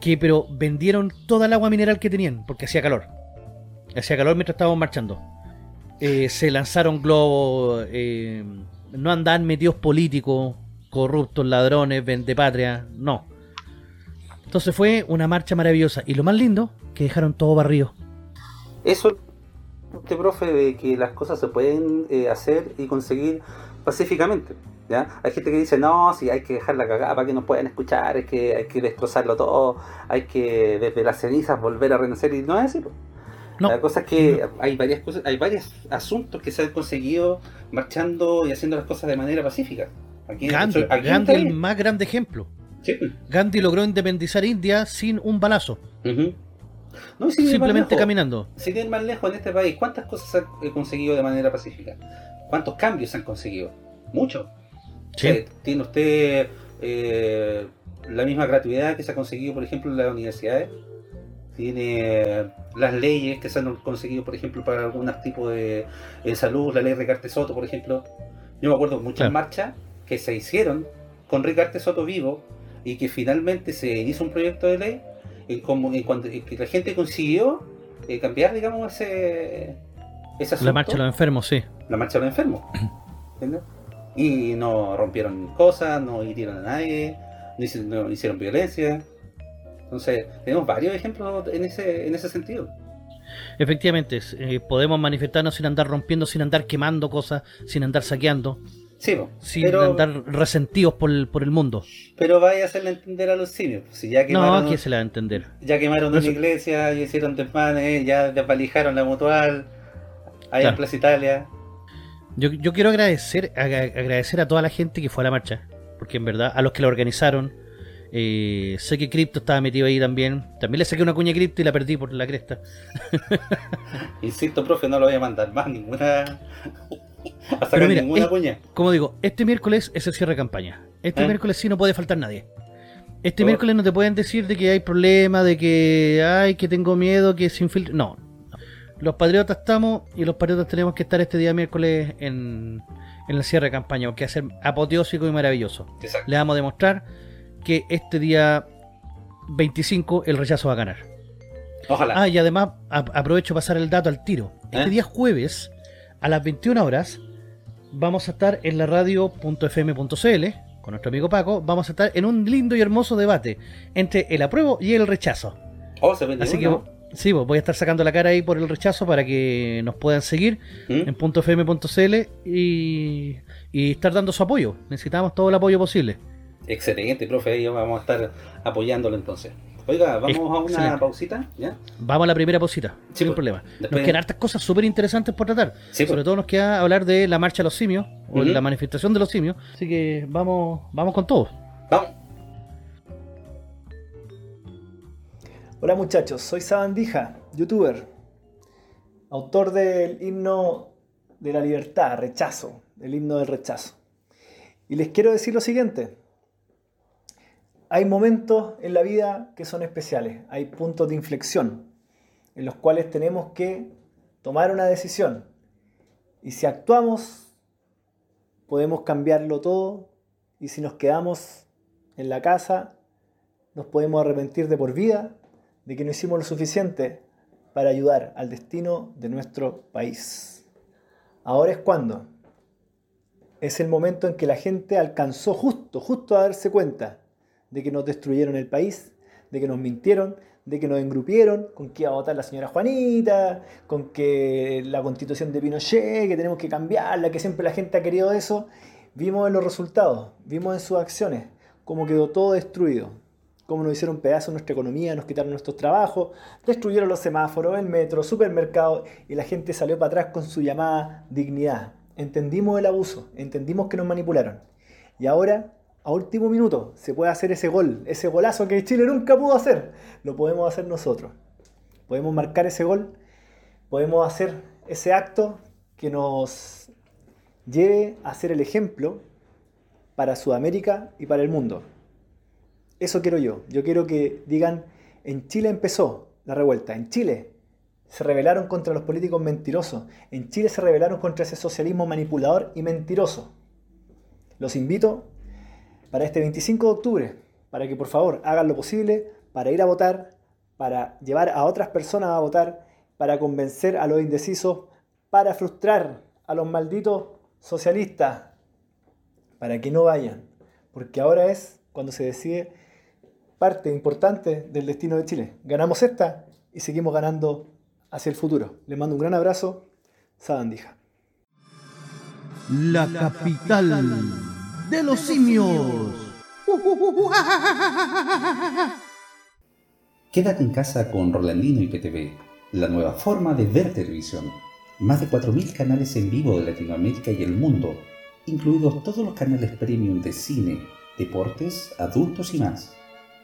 que pero vendieron toda el agua mineral que tenían porque hacía calor. Hacía calor mientras estábamos marchando. Eh, se lanzaron globos, eh, no andaban metidos políticos, corruptos, ladrones, vendepatria, no. Entonces fue una marcha maravillosa. Y lo más lindo, que dejaron todo barrido. Eso, este profe, de que las cosas se pueden eh, hacer y conseguir pacíficamente. ¿ya? Hay gente que dice, no, si hay que dejar la cagada para que nos puedan escuchar, es que hay que destrozarlo todo, hay que desde las cenizas volver a renacer, y no es así. No. La cosa es que hay varias cosas, hay varios asuntos que se han conseguido marchando y haciendo las cosas de manera pacífica. Aquí, Gandhi, aquí Gandhi el más grande ejemplo. Sí. Gandhi logró independizar India sin un balazo. No, sin ir más simplemente lejos, caminando. Sin ir más lejos en este país, ¿cuántas cosas se han eh, conseguido de manera pacífica? ¿Cuántos cambios se han conseguido? Muchos. Sí. Eh, tiene usted eh, la misma gratuidad que se ha conseguido, por ejemplo, en las universidades. Tiene las leyes que se han conseguido, por ejemplo, para algunos tipos de, de salud, la ley Ricarte Soto, por ejemplo. Yo me acuerdo de muchas Claro. marchas que se hicieron con Ricarte Soto vivo y que finalmente se hizo un proyecto de ley en, como, en cuanto, en que la gente consiguió eh, cambiar, digamos, ese, ese asunto La marcha de los enfermos, sí. la marcha de los enfermos. ¿entiendes? Y no rompieron cosas, no hirieron a nadie, no hici- no hicieron violencia. Entonces, tenemos varios ejemplos en ese, en ese sentido. Efectivamente, eh, podemos manifestarnos sin andar rompiendo, sin andar quemando cosas, sin andar saqueando, Sí, po, sin pero, andar resentidos por el, por el mundo. pero vaya a hacerle entender a los simios. Si ya No, quemaron, ¿quién se la va a entender? ya quemaron una iglesia, ya hicieron desmanes, ya desvalijaron la mutual, ahí Claro. en Plaza Italia. Yo, yo quiero agradecer aga- agradecer a toda la gente que fue a la marcha, porque en verdad, a los que la organizaron, eh, sé que Crypto estaba metido ahí también. También le saqué una cuña a Crypto y la perdí por la cresta. Insisto, profe, no lo voy a mandar más ninguna. a sacar mira, ninguna es- cuña. Como digo, este miércoles es el cierre de campaña. Este ¿Eh? miércoles sí no puede faltar nadie. Este Oh. miércoles no te pueden decir de que hay problemas, de que ay, que tengo miedo, que se infiltre. No. Los patriotas estamos y los patriotas tenemos que estar este día miércoles en, en el cierre de campaña, porque va a ser apoteósico y maravilloso. Exacto. Le vamos a demostrar que este día 25 el rechazo va a ganar. Ojalá. Ah, y además aprovecho para pasar el dato al tiro. Este ¿Eh? día jueves, a las 21 horas, vamos a estar en la radio.fm.cl con nuestro amigo Paco. Vamos a estar en un lindo y hermoso debate entre el apruebo y el rechazo. Oh, se Así que. Sí, pues, voy a estar sacando la cara ahí por el rechazo para que nos puedan seguir ¿Mm? en .fm.cl y, y estar dando su apoyo. Necesitamos todo el apoyo posible. Excelente, profe, ahí vamos a estar apoyándolo entonces. Oiga, vamos a una pausita, ¿ya? Vamos a la primera posita, sin pues, problema. Nos quedan hartas cosas súper interesantes por tratar. Sí, Sobre pues. todo nos queda hablar de la marcha de los simios, o Ujú. la manifestación de los simios. Así que vamos, vamos con todo. Vamos. Hola muchachos, soy Sabandija, youtuber, autor del himno de la libertad, rechazo, el himno del rechazo. Y les quiero decir lo siguiente, hay momentos en la vida que son especiales, hay puntos de inflexión en los cuales tenemos que tomar una decisión. Y si actuamos, podemos cambiarlo todo y si nos quedamos en la casa, nos podemos arrepentir de por vida de que no hicimos lo suficiente para ayudar al destino de nuestro país. Ahora es cuando. Es el momento en que la gente alcanzó justo, justo a darse cuenta de que nos destruyeron el país, de que nos mintieron, de que nos engrupieron, con que iba a votar la señora Juanita, con que la constitución de Pinochet, que tenemos que cambiarla, que siempre la gente ha querido eso. Vimos en los resultados, vimos en sus acciones, cómo quedó todo destruido cómo nos hicieron pedazos nuestra economía, nos quitaron nuestros trabajos, destruyeron los semáforos, el metro, supermercados y la gente salió para atrás con su llamada dignidad. Entendimos el abuso, entendimos que nos manipularon. Y ahora, a último minuto, se puede hacer ese gol, ese golazo que Chile nunca pudo hacer. Lo podemos hacer nosotros. Podemos marcar ese gol, podemos hacer ese acto que nos lleve a ser el ejemplo para Sudamérica y para el mundo. Eso quiero yo. Yo quiero que digan, en Chile empezó la revuelta, en Chile se rebelaron contra los políticos mentirosos, en Chile se rebelaron contra ese socialismo manipulador y mentiroso. Los invito para este 25 de octubre, para que por favor hagan lo posible para ir a votar, para llevar a otras personas a votar, para convencer a los indecisos, para frustrar a los malditos socialistas, para que no vayan, porque ahora es cuando se decide parte importante del destino de Chile. Ganamos esta y seguimos ganando hacia el futuro. Les mando un gran abrazo, Sabandija. La capital de los simios. Quédate en casa con Rolandino y PTV, la nueva forma de ver televisión. Más de 4.000 canales en vivo de Latinoamérica y el mundo, incluidos todos los canales premium de cine, deportes, adultos y más.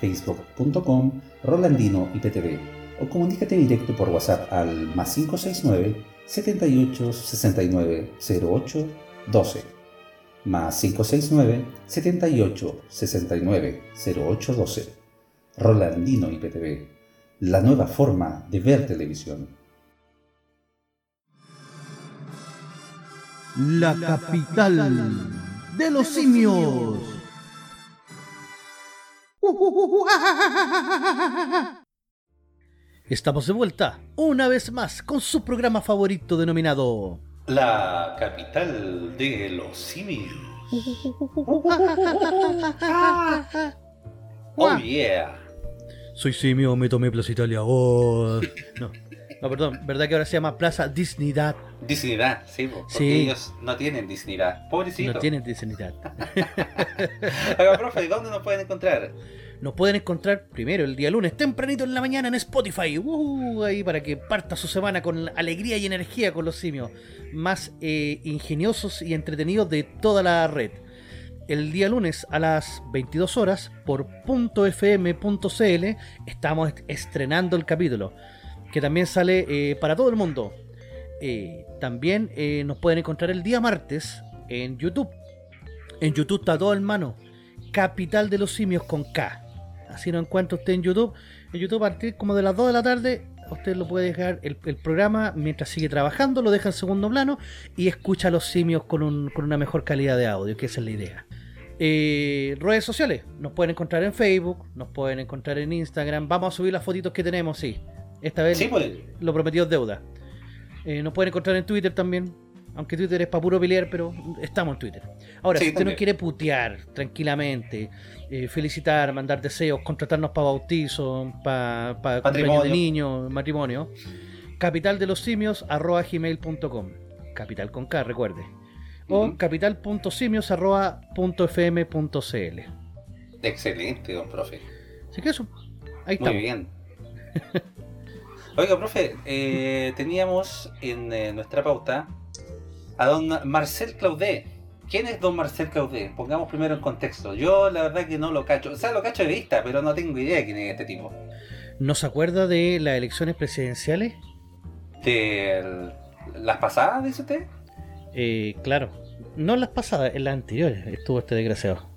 www.facebook.com Rolandino IPTV o comunícate directo por WhatsApp al más 569 78 69 08 12 más 569 78 69 08 12 Rolandino IPTV la nueva forma de ver televisión. La capital de los simios. Estamos de vuelta, una vez más, con su programa favorito denominado... La capital de los simios. oh yeah. Soy simio, me tomé Plaza Italia. Oh. No. No, perdón, ¿verdad que ahora se llama Plaza Disneydad? Disneydad, sí, porque ellos no tienen Disneydad. Pobrecito. No tienen Disneydad. Oiga, profe, ¿dónde nos pueden encontrar? Nos pueden encontrar primero el día lunes, tempranito en la mañana en Spotify. Uh, ahí para que parta su semana con alegría y energía con los simios más eh, ingeniosos y entretenidos de toda la red el día lunes a las 22 horas por .fm.cl estamos estrenando el capítulo que también sale eh, para todo el mundo. Eh, también eh, nos pueden encontrar el día martes en YouTube. En YouTube está todo en mano. Capital de los simios con K. Así lo encuentra usted en YouTube. En YouTube a partir como de las 2 de la tarde usted lo puede dejar el, programa mientras sigue trabajando, lo deja en segundo plano y escucha a los simios con, con una mejor calidad de audio, que esa es la idea. Eh, redes sociales, nos pueden encontrar en Facebook, nos pueden encontrar en Instagram. Vamos a subir las fotitos que tenemos, sí. Esta vez pues. lo prometido es deuda. Eh, nos pueden encontrar en Twitter también. Aunque Twitter es para puro pelear, pero estamos en Twitter. Ahora, si usted no quiere putear tranquilamente, eh, felicitar, mandar deseos, contratarnos para bautizo, para pa cumpleaños de niños, matrimonio, capital de los simios arroba gmail.com. Capital con K, recuerde o capital.simios.fm.cl. Excelente, don profe. Así que eso, ahí está. Muy bien. Oiga, profe, eh, teníamos en eh, nuestra pauta a don Marcel Claudet. ¿Quién es don Marcel Claudet? Pongamos primero en contexto. Yo la verdad que no lo cacho. O sea, lo cacho de vista, pero no tengo idea de quién es este tipo. ¿No se acuerda de las elecciones presidenciales? ¿De las pasadas, dice usted? Eh, claro, no las pasadas, en las anteriores estuvo este desgraciado.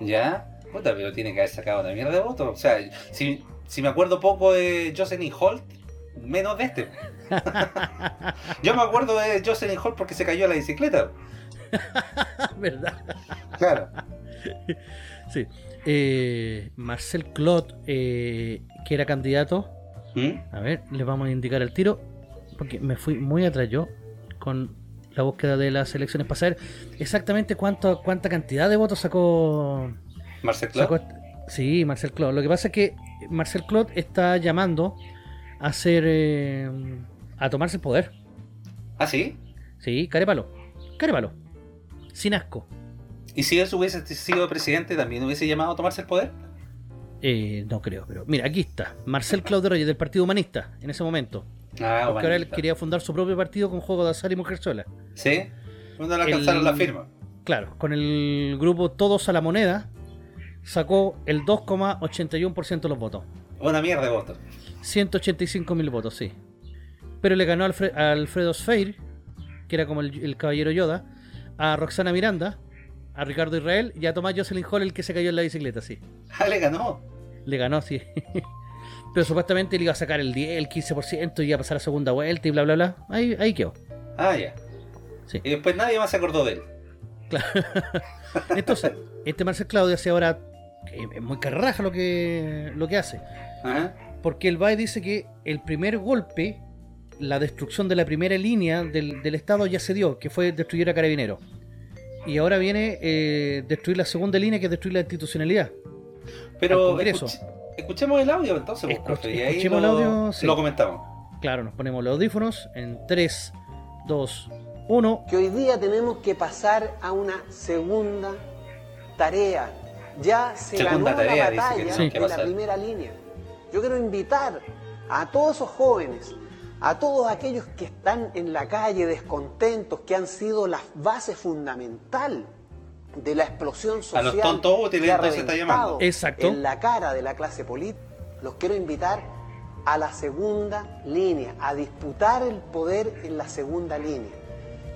¿Ya? Puta, pero tiene que haber sacado una mierda de votos. O sea, si, me acuerdo poco de Jocelyn Holt, menos de este. Yo me acuerdo de Jocelyn Holt porque se cayó la bicicleta. ¿Verdad? Claro. Sí. Eh, Marcel Clot, eh, que era candidato. ¿Mm? A ver, le vamos a indicar el tiro. Porque me fui muy atrás yo con la búsqueda de las elecciones para saber exactamente cuánto, cuánta cantidad de votos sacó Marcel Claude. sí, Marcel Claude. Lo que pasa es que Marcel Claude está llamando a hacer eh, a tomarse el poder. ¿Ah, sí? Sí, carépalo. Carépalo. Sin asco. ¿Y si él hubiese sido presidente, también hubiese llamado a tomarse el poder? Eh, no creo, pero mira, aquí está. Marcel Claudio Reyes del Partido Humanista, en ese momento. Ah, Porque ahora él quería fundar su propio partido con juego de azar y mujerzuela. ¿Sí? ¿Cuándo le alcanzaron El- la firma? Claro, con el grupo Todos a la Moneda sacó el 2,81% de los votos. Una mierda de voto. 185 mil votos, sí. Pero le ganó a Alfre- a Alfredo Sfeir, que era como el, el caballero Yoda, a Roxana Miranda, a Ricardo Israel y a Tomás Jocelyn Hall, el que se cayó en la bicicleta, sí. Ah, le ganó. Le ganó, sí. Pero supuestamente le iba a sacar el 10, el 15% y iba a pasar a segunda vuelta y bla, bla, bla. Ahí, ahí quedó. Ah, ya. Sí. Y después nadie más se acordó de él. Entonces, este Marcel Claudio hace ahora. Es muy carraja lo que, lo que hace. Ajá. Porque el BAE dice que el primer golpe, la destrucción de la primera línea del, del Estado ya se dio, que fue destruir a Carabineros. Y ahora viene eh, destruir la segunda línea, que es destruir la institucionalidad. Al Pero escuch- escuchemos el audio entonces, pues, Escuch- profe, y ahí escuchemos lo, el audio, sí. lo comentamos. Claro, nos ponemos los audífonos en 3, 2, 1. que hoy día tenemos que pasar a una segunda tarea. Ya se Segunda ganó tarea, la que batalla que de la primera línea. Yo quiero invitar a todos esos jóvenes, a todos aquellos que están en la calle descontentos, que han sido la base fundamental de la explosión A social los tontos útiles, que ha entonces está llamando. Exacto. en la cara de la clase política. Los quiero invitar a la segunda línea, a disputar el poder en la segunda línea.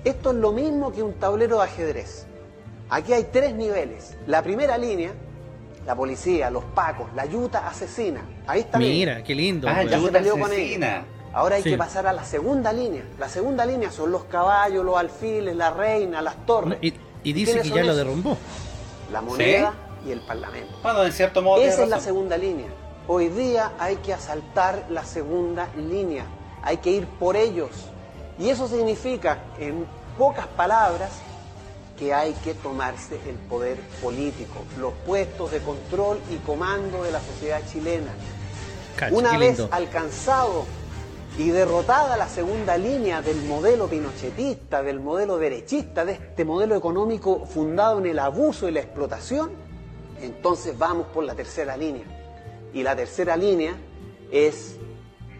Esto es lo mismo que un tablero de ajedrez. Aquí hay tres niveles. La primera línea, la policía, los pacos, la yuta asesina. Ahí está bien. Mira, qué lindo. Ah, weón. ya se con. Ahora hay Sí. que pasar a la segunda línea. La segunda línea son los caballos, los alfiles, la reina, las torres. y, y dice que ya lo derrumbó. La moneda y el parlamento. Bueno, en cierto modo. Esa es la segunda línea. Hoy día hay que asaltar la segunda línea. Hay que ir por ellos. Y eso significa, en pocas palabras, que hay que tomarse el poder político, los puestos de control y comando de la sociedad chilena. Una vez lindo. alcanzado y derrotada la segunda línea del modelo pinochetista, del modelo derechista, de este modelo económico fundado en el abuso y la explotación, entonces vamos por la tercera línea. Y la tercera línea es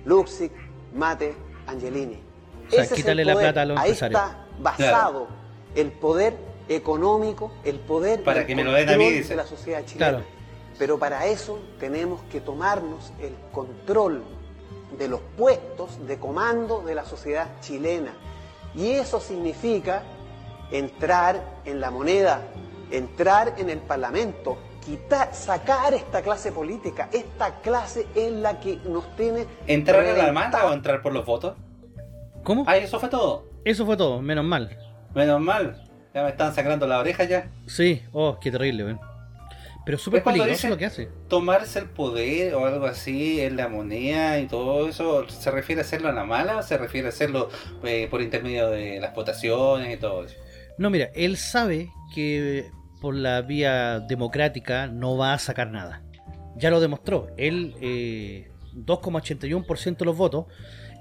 Luxic, Mate, Angelini. O sea, Ese es el la poder. plata a los Ahí empresarios. está basado el poder económico, el poder Para que me lo den a mí, dice. de la sociedad chilena. Claro. Pero para eso tenemos que tomarnos el control de los puestos de comando de la sociedad chilena. Y eso significa entrar en la moneda, entrar en el parlamento, quitar, sacar esta clase política, esta clase en la que nos tiene ¿Entrar en la reventado. manda o entrar por los votos? ¿Cómo? Ah, eso fue todo. Eso fue todo, menos mal. Menos mal. Ya me están sacando la oreja ya. Sí, oh, qué terrible, weón. Pero súper peligroso lo que hace. Tomarse el poder o algo así en la moneda y todo eso, ¿se refiere a hacerlo a la mala o se refiere a hacerlo eh, por intermedio de las votaciones y todo eso? No, mira, él sabe que por la vía democrática no va a sacar nada. Ya lo demostró. Él, eh, 2,81% de los votos,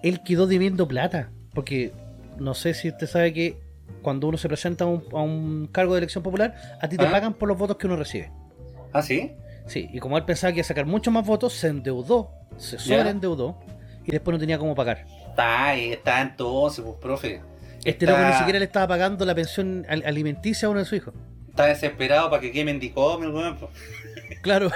él quedó debiendo plata. Porque no sé si usted sabe que cuando uno se presenta a un, a un cargo de elección popular, a ti te Ah. pagan por los votos que uno recibe. ¿Ah, sí? Sí, y como él pensaba que iba a sacar muchos más votos, se endeudó, se sobreendeudó y después no tenía cómo pagar. Está está entonces, pues, profe. Este Está- loco ni siquiera le estaba pagando la pensión al- alimenticia a uno de sus hijos. Está desesperado para que quemen Dicom, el weón. Claro.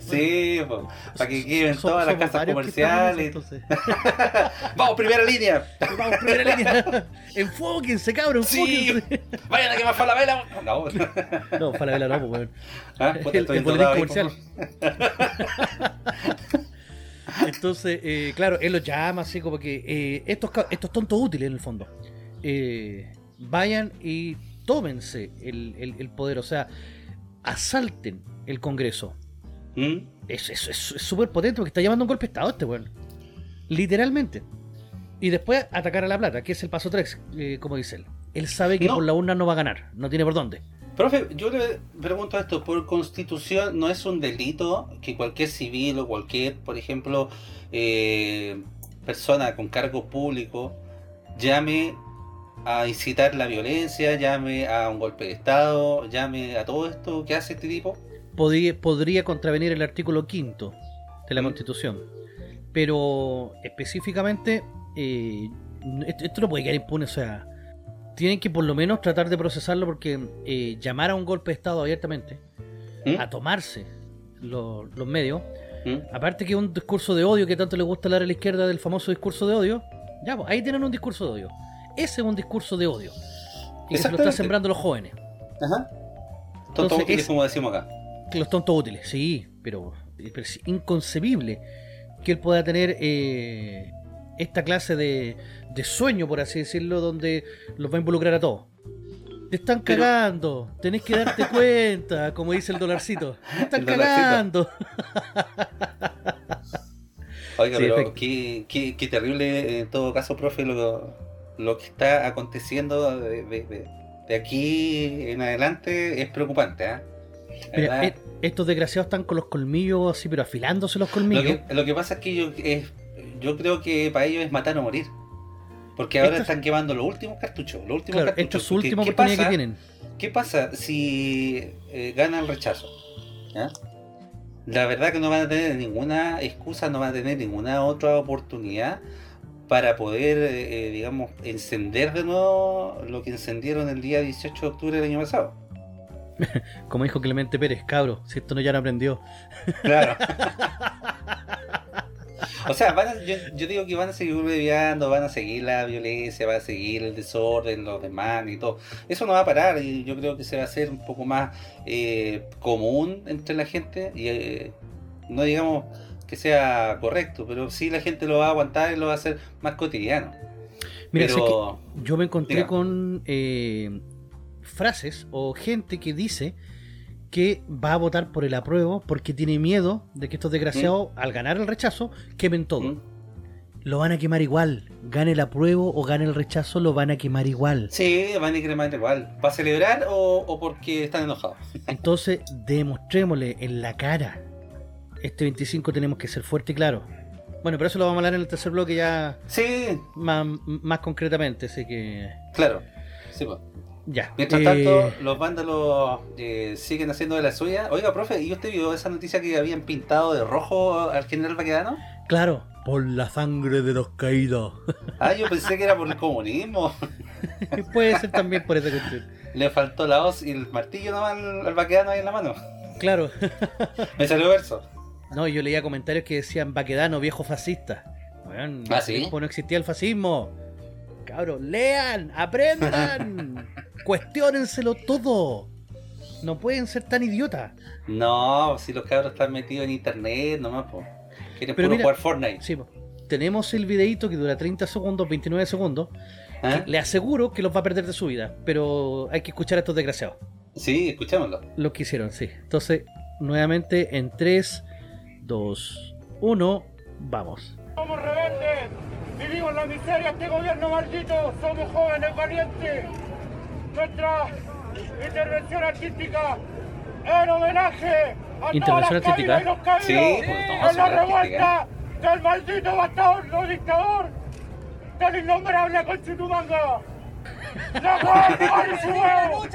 Sí, pues, para que quemen Son- todas las casas comerciales. ¡Vamos, primera línea! Vamos, primera línea. Enfóquense, cabrón, ¡Sí! ¡Vayan a quemar Falabella! No, No, para la no, pues, weón. Ah, El, el boletín comercial. Entonces, eh, claro, él los llama así como que eh, estos, estos tontos útiles en el fondo. eh, vayan y tómense el, el- el poder, o sea, asalten el Congreso. ¿Mm? Es súper potente porque está llamando un golpe de Estado este weón. Literalmente. Y después atacar a la plata, que es el paso 3, como dice él. Él sabe que No. por la urna no va a ganar, no tiene por dónde. Profe, yo le pregunto esto, por constitución no es un delito que cualquier civil o cualquier, por ejemplo, eh, persona con cargo público llame a incitar la violencia, llame a un golpe de Estado, llame a todo esto que hace este tipo? podría, podría contravenir el artículo quinto de la Mm. Constitución. Pero específicamente, eh, esto, esto no puede quedar impune, o sea, tienen que por lo menos tratar de procesarlo porque eh, llamar a un golpe de Estado abiertamente, ¿Mm? a tomarse lo- los medios, ¿Mm? aparte que un discurso de odio que tanto le gusta hablar a la izquierda del famoso discurso de odio, ya, pues, ahí tienen un discurso de odio. Ese es un discurso de odio. Y que se lo están sembrando los jóvenes. Ajá. Tonto Entonces, útiles, es- como decimos acá. Que los tontos útiles, sí, pero, pero es inconcebible que él pueda tener eh, esta clase de, de sueño, por así decirlo, donde los va a involucrar a todos. Te están Pero- cagando, tenés que darte cuenta, como dice el dolarcito. Te están cagando. Oiga, Sí, pero efecto. qué, qué- qué terrible en todo caso, profe, lo, lo que está aconteciendo de, de- de- de aquí en adelante es preocupante, ¿ah? E- estos desgraciados están con los colmillos así, pero afilándose los Lo colmillos. que, lo que pasa es que yo, es, yo creo que para ellos es matar o morir. Porque ahora están quemando los últimos cartuchos. Los últimos Claro, cartuchos. es su última ¿qué oportunidad pasa? que tienen. ¿Qué pasa si eh, gana el rechazo? La verdad que no van a tener ninguna excusa, no van a tener ninguna otra oportunidad para poder, eh, digamos, encender de nuevo lo que encendieron el día 18 de octubre del año pasado. Como dijo Clemente Pérez, cabro, si esto no ya no aprendió. Claro. o sea, van a- yo, yo digo que van a seguir bebiendo, van a seguir la violencia, van a seguir el desorden, los demás y todo. Eso no va a parar y yo creo que se va a hacer un poco más eh, común entre la gente y eh, no digamos que sea correcto, pero sí la gente lo va a aguantar y lo va a hacer más cotidiano. Mira, que pero yo me encontré con eh, frases o gente que dice que va a votar por el apruebo porque tiene miedo de que estos desgraciados, al ganar el rechazo, quemen todo. ¿Mm? Lo van a quemar igual. Gane el apruebo o gane el rechazo, lo van a quemar igual. Sí, van a cremar igual. ¿Para celebrar o, o porque están enojados? Entonces, demostrémosle en la cara. Este 25 tenemos que ser fuerte y claro. Bueno, pero eso lo vamos a hablar en el tercer bloque ya Sí, más, más concretamente, así que claro. Sí, pues. ya. Mientras Eh, tanto, los vándalos eh, siguen haciendo de la suya. Oiga, profe, ¿y usted vio esa noticia que habían pintado de rojo al general Baquedano? Claro, por la sangre de los caídos. Ah, yo pensé que era por el comunismo. Puede ser también por esa cuestión. Le faltó la hoz y el martillo nomás al, al Baquedano ahí en la mano. Claro. Me salió verso. No, yo leía comentarios que decían Baquedano, viejo fascista. Bueno, en ¿Ah, sí? no existía el fascismo. Cabros, lean, aprendan, cuestiónenselo todo. No pueden ser tan idiotas. No, si los cabros están metidos en internet nomás, pues. Quieren Pero puro mira- jugar Fortnite. Sí, po. tenemos el videito que dura 30 segundos, 29 segundos. ¿Ah? Le aseguro que los va a perder de su vida, pero hay que escuchar a estos desgraciados. Sí, escuchémoslo. Lo que hicieron, sí. Entonces, nuevamente en 3, 2, 1, vamos. Somos rebeldes, vivimos la miseria de este gobierno maldito, somos jóvenes valientes. Nuestra intervención artística en homenaje a Intervención todas las artística. los caídos Sí, pues, en a la revuelta del maldito bastardo dictador del innombrable Conchitumanga. ¡La guardia y su huevo!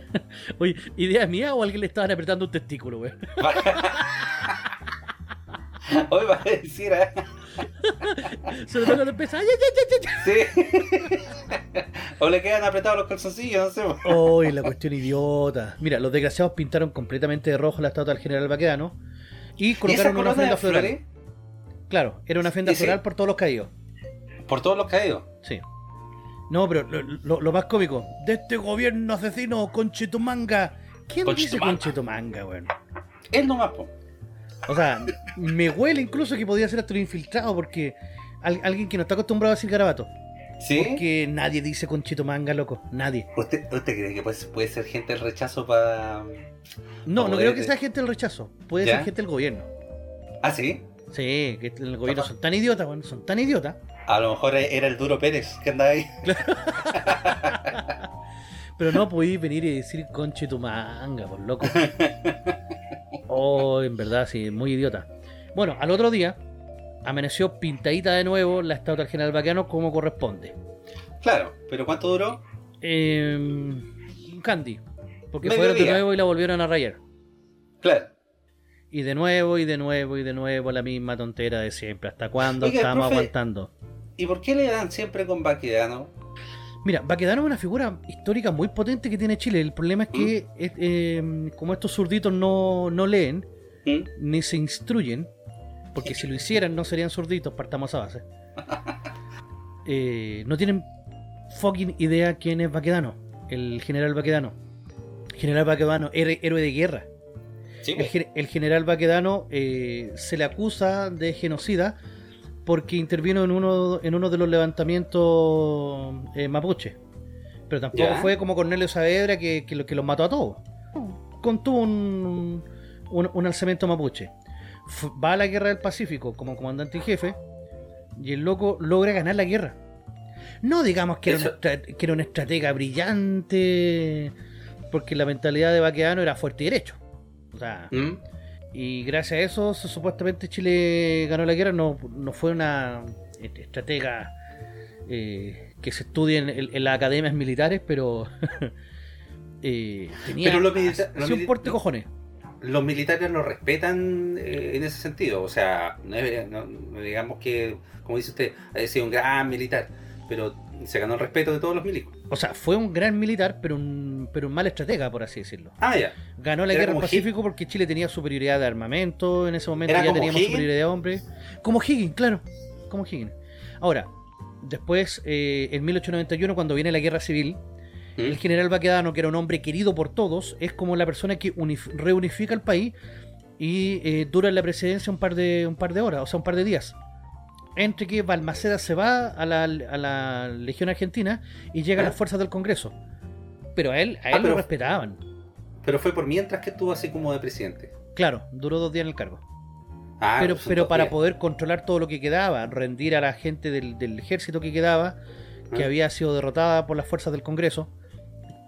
Oye, ¿idea mía o alguien le estaban apretando un testículo, güey? Hoy va a decir, ¿eh? Sobre todo cuando empieza. ¡ay, ay, ay, ay, Sí. o le quedan apretados los calzoncillos, no sé. ¡Ay, la cuestión idiota! Mira, los desgraciados pintaron completamente de rojo la estatua del general Baquedano y ¿Y esa colocaron una ofrenda floral. flores? Claro, era una ofrenda floral por todos los caídos. Por todos los caídos. Sí. No, pero lo, lo- lo más cómico, de este gobierno asesino, Conchetumanga. ¿Quién dice Conchetumanga. Conchetumanga, weón? Él nomás, po. O sea, me huele incluso que podía ser hasta un infiltrado, porque al- alguien que no está acostumbrado a decir garabato. ¿Sí? Porque nadie dice Conchetumanga, loco. Nadie. ¿Usted, ¿Usted cree que puede, puede ser gente del rechazo para...? No, no creo que sea gente del rechazo. Puede ¿Ya? ser gente del gobierno. Ah, sí? Sí, que el gobierno son tan idiotas, weón. Son tan idiotas. A lo mejor era el duro Pérez que andaba ahí. Pero no podéis venir y decir conche tu manga, por loco. Oh, en verdad, sí, muy idiota. Bueno, al otro día, amaneció pintadita de nuevo la estatua del general Baqueano como corresponde. Claro, pero ¿cuánto duró? Eh, Candy. Porque Medio fueron de nuevo y la volvieron a rayar. Claro. Y de nuevo, y de nuevo, y de nuevo la misma tontera de siempre. ¿Hasta cuándo Oiga, estamos profe. aguantando? ¿Y por qué le dan siempre con Baquedano? Mira, Baquedano es una figura histórica muy potente que tiene Chile. El problema es que, eh, eh, como estos zurditos no, no leen, ¿Mm? ni se instruyen, porque si lo hicieran no serían zurditos, partamos a base. Eh, no tienen fucking idea quién es Baquedano, el general Baquedano. General Baquedano, héroe, héroe de guerra. Sí, El, gen- el general Baquedano eh, se le acusa de genocida porque intervino en uno, en uno de los levantamientos eh, mapuche. Pero tampoco Ya. fue como Cornelio Saavedra que, que, que los mató a todos. Contuvo un, un, un alzamiento mapuche. F- va a la guerra del Pacífico como comandante en jefe y el loco logra ganar la guerra. No digamos que era, un Eso- estra- que era un estratega brillante, porque la mentalidad de Baquedano era fuerte y derecho. O sea, ¿Mm? Y gracias a eso, su- supuestamente Chile ganó la guerra. No, no fue una est- estratega eh, que se estudie en, las academias militares, pero eh, tenía Pero los milita- los un porte cojones. Los militares lo respetan eh, en ese sentido. O sea, no- no digamos que, como dice usted, ha sido un gran militar, pero se ganó el respeto de todos los milicos. O sea, fue un gran militar, pero un, pero un mal estratega, por así decirlo. Ah, ya. Ganó la Era guerra del Pacífico porque Chile tenía superioridad de armamento, en ese momento ¿Era ya teníamos Higgins? superioridad de hombres. Como Higgins, claro, como Higgins. Ahora, después, eh, en 1891, cuando viene la guerra civil, ¿Mm? el general Baquedano, que era un hombre querido por todos, es como la persona que unif- reunifica el país y eh, dura en la presidencia un par, de, un par de horas, o sea, un par de días. Entre que Balmaceda se va a la, a la Legión Argentina y llegan ¿Ah? las fuerzas del Congreso. Pero a él, a él Ah, lo respetaban. Pero fue por mientras que estuvo así como de presidente. Claro, duró dos días en el cargo. Ah, pero pues pero para días. poder controlar todo lo que quedaba, rendir a la gente del, del ejército que quedaba, que Ah. había sido derrotada por las fuerzas del Congreso,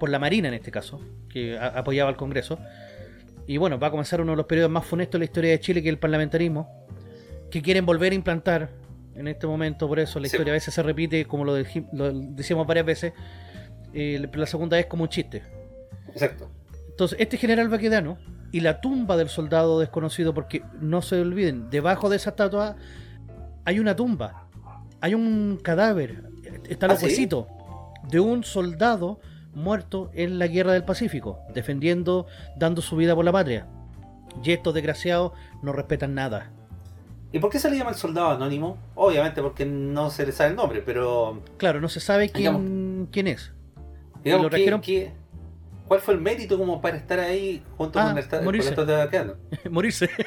por la Marina en este caso, que a- apoyaba al Congreso. Y bueno, va a comenzar uno de los periodos más funestos de la historia de Chile, que es el parlamentarismo, que quieren volver a implantar en este momento, por eso la Sí. historia a veces se repite, como lo, lo decíamos varias veces, eh, la segunda vez como un chiste. Exacto. Entonces, este general Baquedano y la tumba del soldado desconocido, porque no se olviden, debajo de esa estatua hay una tumba, hay un cadáver, están los ¿Ah, sí? de un soldado muerto en la guerra del Pacífico, defendiendo, dando su vida por la patria. Y estos desgraciados no respetan nada. ¿Y por qué se le llama el soldado anónimo? Obviamente porque no se le sabe el nombre, pero Claro, no se sabe quién, Digamos- quién es. digamos trajeron- que- ¿cuál fue el mérito como para estar ahí junto Ah, con el, con el estatua de? Morirse.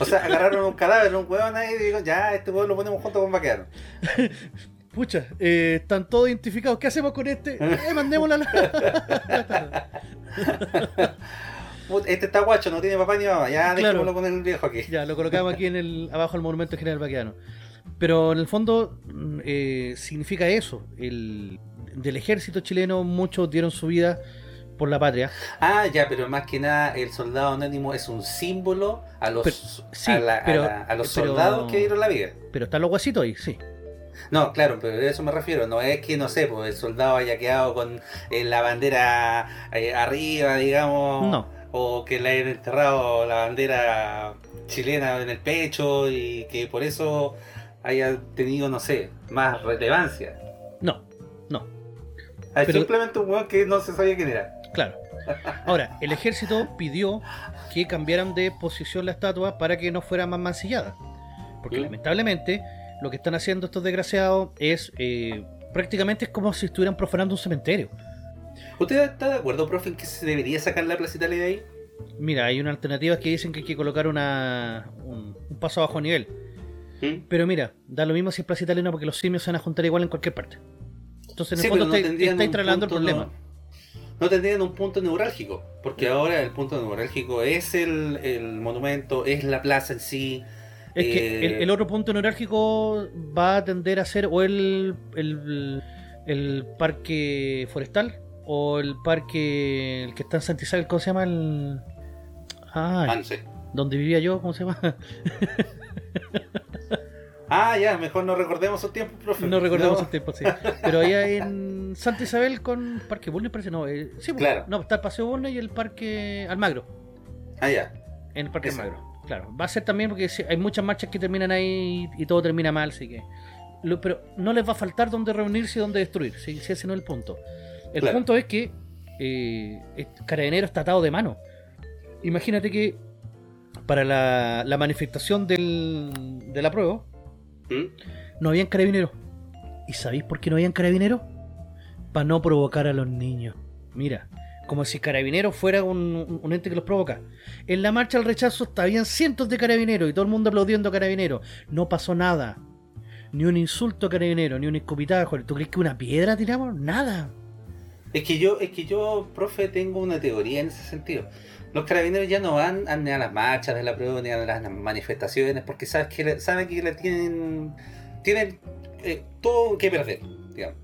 O sea, agarraron un cadáver, un huevón ahí y digo, ya, este huevón lo ponemos junto con Baquedano. Pucha, eh, están todos identificados. ¿Qué hacemos con este? Eh, mandémosla Este está guacho, no tiene papá ni mamá, ya Claro. dejémoslo con el viejo aquí. Ya, lo colocamos aquí en el, abajo del monumento general Baquedano. Pero en el fondo mm, eh, significa eso. El, del ejército chileno muchos dieron su vida por la patria. Ah, ya, pero más que nada el soldado anónimo es un símbolo a los, Pero- sí, a, la- a pero- la- a los pero- soldados que dieron la vida. Pero están los huesitos ahí, sí. No, claro, pero de eso me refiero. No es que, no sé, pues el soldado haya quedado con eh, la bandera eh, arriba, digamos. No. O que le hayan enterrado la bandera chilena en el pecho y que por eso haya tenido, no sé, más relevancia. No, no, Ah, Pero- Simplemente un weón que no se sabía quién era. claro. Ahora, el ejército pidió que cambiaran de posición la estatua para que no fuera más mancillada. Porque lamentablemente lo que están haciendo estos desgraciados es eh, prácticamente es como si estuvieran profanando un cementerio. ¿Usted está de acuerdo, profe, en que se debería sacar la Plaza Italia de ahí? Mira, hay una alternativa que dicen que hay que colocar una, un, un paso a bajo nivel. ¿Mm? Pero mira, da lo mismo si es Plaza Italiana porque los simios se van a juntar igual en cualquier parte. Entonces, en el Sí, fondo, no tendrían estáis trasladando el problema. No, no tendrían un punto neurálgico, porque ahora el punto neurálgico es el, el monumento, es la plaza en sí. Es que eh, el, el otro punto neurálgico va a tender a ser o el, el, el parque forestal o el parque el que está en Santa Isabel, ¿cómo se llama? El... ah, no sé. donde vivía yo, ¿cómo se llama? Ah, ya, mejor no recordemos esos tiempos, profe. No recordemos esos tiempos, sí. Pero allá en Santa Isabel con Parque Bulnes parece, no. eh, sí, pues, Claro. no, está el Paseo Bulnes y el Parque Almagro. Ah, ya. En el Parque. Almagro. Claro. Va a ser también porque hay muchas marchas que terminan ahí y todo termina mal, así que. pero no les va a faltar dónde reunirse y dónde destruir, si, si ese no es el punto. El Claro. punto es que eh, este Carabinero está atado de mano. Imagínate que para la, la manifestación del, de la prueba ¿Mm? no habían carabineros. ¿Y sabéis por qué no habían carabineros? Para no provocar a los niños. Mira, como si carabineros fuera un, un- ente que los provoca. En la marcha al rechazo habían cientos de carabineros y todo el mundo aplaudiendo a carabineros. No pasó nada. Ni un insulto a carabineros, ni un escupitajo. ¿Tú crees que una piedra tiramos? Nada. Es que yo, es que yo, profe, tengo una teoría en ese sentido. Los carabineros ya no van a, ni a las marchas de la prueba ni a las manifestaciones porque sabes que saben que le tienen tienen eh, todo que perder, digamos.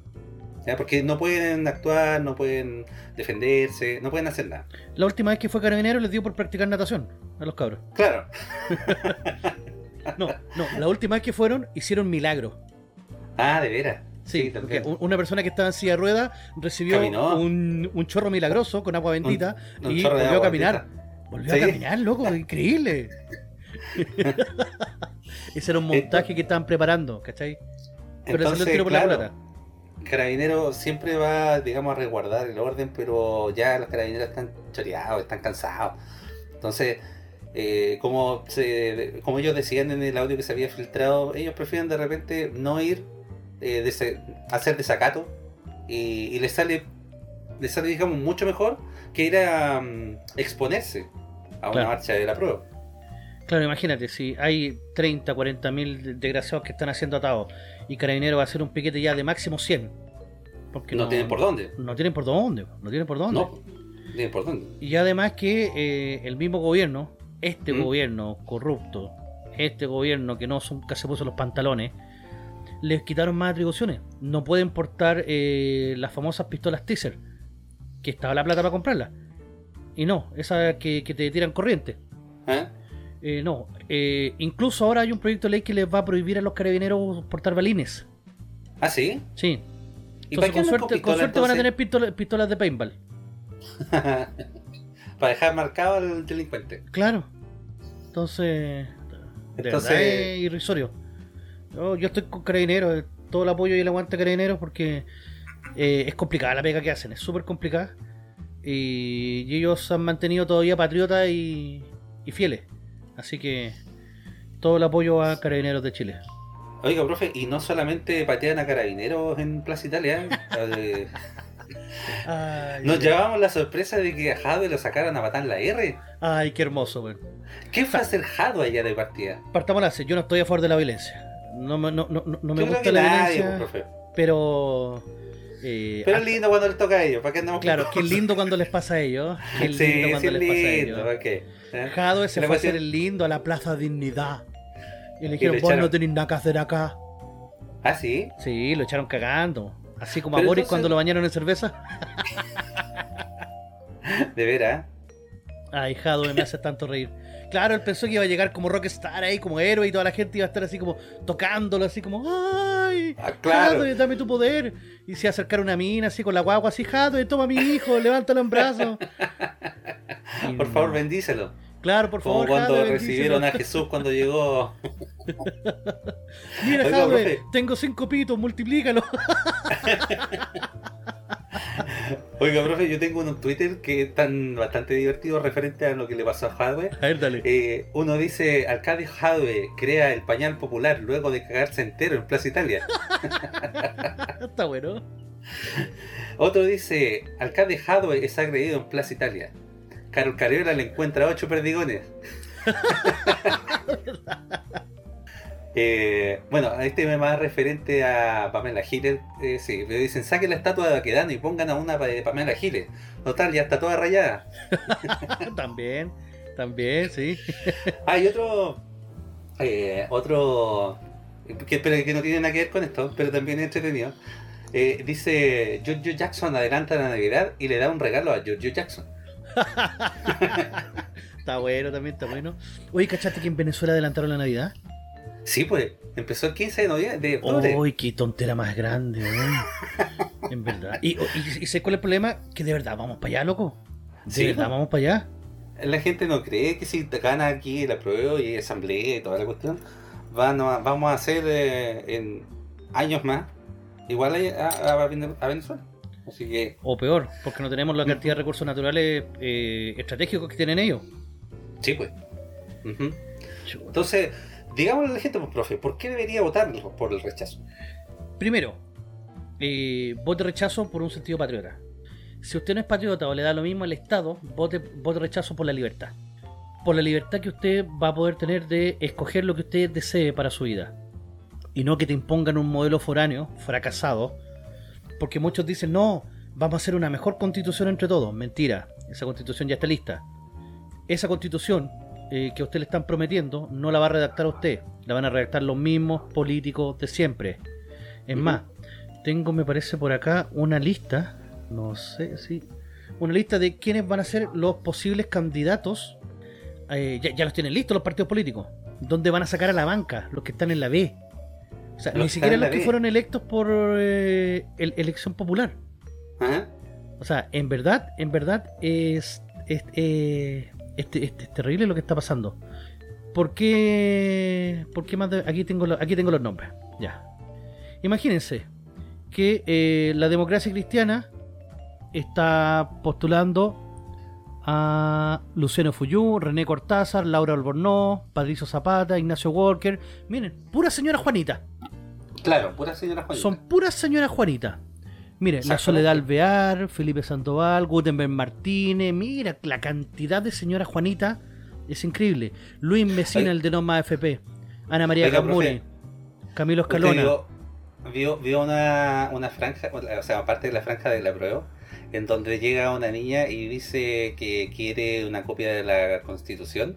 ¿Ya? Porque no pueden actuar, no pueden defenderse, no pueden hacer nada. La última vez que fue carabinero les dio por practicar natación a los cabros. Claro, No, no, la última vez que fueron hicieron milagro. ah, de veras. Sí, porque una persona que estaba en silla de ruedas recibió un, un chorro milagroso con agua bendita Un y volvió a caminar. bendita. Volvió Sí. a caminar, loco, increíble. Ese era un montaje que estaban preparando, ¿cachai? Pero Entonces, tiro por la claro, culata. Carabinero siempre va, digamos, a resguardar el orden, pero ya los carabineros están choreados, están cansados. Entonces, eh, como, se, como ellos decían en el audio que se había filtrado, ellos prefieren de repente no ir, eh, dese- hacer desacato, y, y les sale, les sale, digamos, mucho mejor que ir a mm, exponerse a una marcha de la prueba. Claro, imagínate, si hay 30, 40 mil desgraciados que están haciendo atados y Carabinero va a hacer un piquete ya de máximo 100. Porque No, tienen por dónde. No tienen por dónde, no tienen por dónde. No, tienen por dónde. Y además que eh, el mismo gobierno, este ¿Mm? gobierno corrupto, este gobierno que no son, que se puso los pantalones, les quitaron más atribuciones. No pueden portar eh, las famosas pistolas teaser, que estaba la plata para comprarlas. Y no, esas que, que te tiran corriente. ¿Ah? Eh, no, eh, incluso ahora hay un proyecto de ley que les va a prohibir a los carabineros portar balines. ¿Ah, sí? Sí. ¿Y Entonces, con suerte, con van a tener pistola- pistolas de paintball. para dejar marcado al delincuente. Claro. Entonces, de Entonces- es irrisorio. Yo, yo estoy con carabineros, eh, todo el apoyo y el aguante a carabineros porque eh, es complicada la pega que hacen, es súper complicada. Y, y ellos han mantenido todavía patriotas y, y fieles. Así que todo el apoyo a carabineros de Chile. Oiga, profe, y no solamente patean a carabineros en Plaza Italia. eh, nos llevamos la sorpresa de que a Jadwe lo sacaran a matar la R. Ay, qué hermoso, weón. ¿Qué fue hacer Jadwe allá de partida? Partamos la yo no estoy a favor de la violencia. No, me- no, no, no- me Yo creo gusta que la nadie, violencia, pues, profe. pero... eh, Pero es hasta- lindo cuando les toca a ellos, ¿para qué andamos Claro, qué lindo cuando les pasa a ellos. Qué lindo Sí, cuando sí, les pasa a ellos. ¿para qué? ¿Eh? Jadwe se fue a hacer el lindo a la Plaza Dignidad. Y le dijeron, vos no tenéis nada que hacer acá. Ah, sí. Sí, lo echaron cagando. Así como a Boris entonces- cuando lo bañaron en cerveza. De veras. Ay, Jadwe me hace tanto reír. Claro, él pensó que iba a llegar como rockstar ahí, como héroe, y toda la gente iba a estar así como tocándolo, así como, ¡ay! Ah, claro. Dame tu poder. Y se acercar una mina así con la guagua, así, Jadwe, toma a mi hijo, levántalo en brazos. Por favor, bendícelo. Claro, por Como favor. cuando Jadwe, recibieron a. Jesús cuando llegó. Mira, profe. tengo cinco pitos, multiplícalo. Oiga, profe, yo tengo un Twitter que es tan bastante divertido referente a lo que le pasó a Jadwe. A ver, dale. Eh, uno dice, Alcalde Jadwe crea el pañal popular luego de cagarse entero en Plaza Italia. Está bueno. Otro dice, Alcalde Jadwe es agredido en Plaza Italia. Carol Cariola le encuentra ocho perdigones. Eh, bueno, este me más referente a Pamela Giles, eh, sí, me dicen saquen la estatua de Baquedano y pongan a una de Pamela Giles. Total, ya está toda rayada. también, también, sí. Hay otro, eh, otro, que, pero que no tiene nada que ver con esto, pero también es entretenido. Eh, dice, Giorgio Jackson adelanta la Navidad y le da un regalo a Giorgio Jackson. Está bueno también, está bueno. Oye, ¿cachaste que en Venezuela adelantaron la Navidad? Sí, pues, empezó el 15 de noviembre. De octubre. Uy, qué tontera más grande, en verdad. Y, y, y sé cuál es el problema, que de verdad vamos para allá, loco. De Sí, verdad pues. vamos para allá. La gente no cree que si te gana aquí la prueba y asamblea y toda la cuestión, van a- vamos a hacer eh, en años más igual a, a- a Vene- a Venezuela. Así que, O peor, porque no tenemos la cantidad de recursos naturales eh, estratégicos que tienen ellos. sí, pues. Entonces, digámosle a la gente, pues, profe, ¿por qué debería votar por el rechazo? Primero, eh, vote rechazo por un sentido patriota. Si usted no es patriota o le da lo mismo al Estado, vote, vote rechazo por la libertad. Por la libertad que usted va a poder tener de escoger lo que usted desee para su vida. Y no que te impongan un modelo foráneo, fracasado. Porque muchos dicen, no, vamos a hacer una mejor constitución entre todos. Mentira, esa constitución ya está lista. Esa constitución eh, que a usted le están prometiendo no la va a redactar usted. La van a redactar los mismos políticos de siempre. Es más, tengo, me parece, por acá una lista, no sé si. Una lista de quiénes van a ser los posibles candidatos. eh, ya, ya los tienen listos los partidos políticos. Donde van a sacar a la banca, los que están en la B. O sea, Los ni siquiera los que B. fueron electos por eh, el- elección popular. Ajá. O sea, en verdad, en verdad es, es, eh, es te- es- es terrible lo que está pasando. ¿Por qué? ¿Por qué más de- aquí tengo lo- aquí tengo los nombres. Ya. Imagínense que eh, la democracia cristiana está postulando a Luciano Fuyú, René Cortázar, Laura Albornoz, Patricio Zapata, Ignacio Walker. Miren, pura señora Juanita. Claro, pura señora Juanita. Son puras señoras Juanita. Mire, la. Soledad Alvear, Felipe Sandoval, Gutenberg Martínez, mira, la cantidad de señoras Juanita es increíble. Luis Mesina, el de Noma AFP, Ana María profe. Camilo ¿Usted Escalona. vio, vio, una, una franja, o sea, aparte de la franja de la prueba, en donde llega una niña y dice que quiere una copia de la constitución?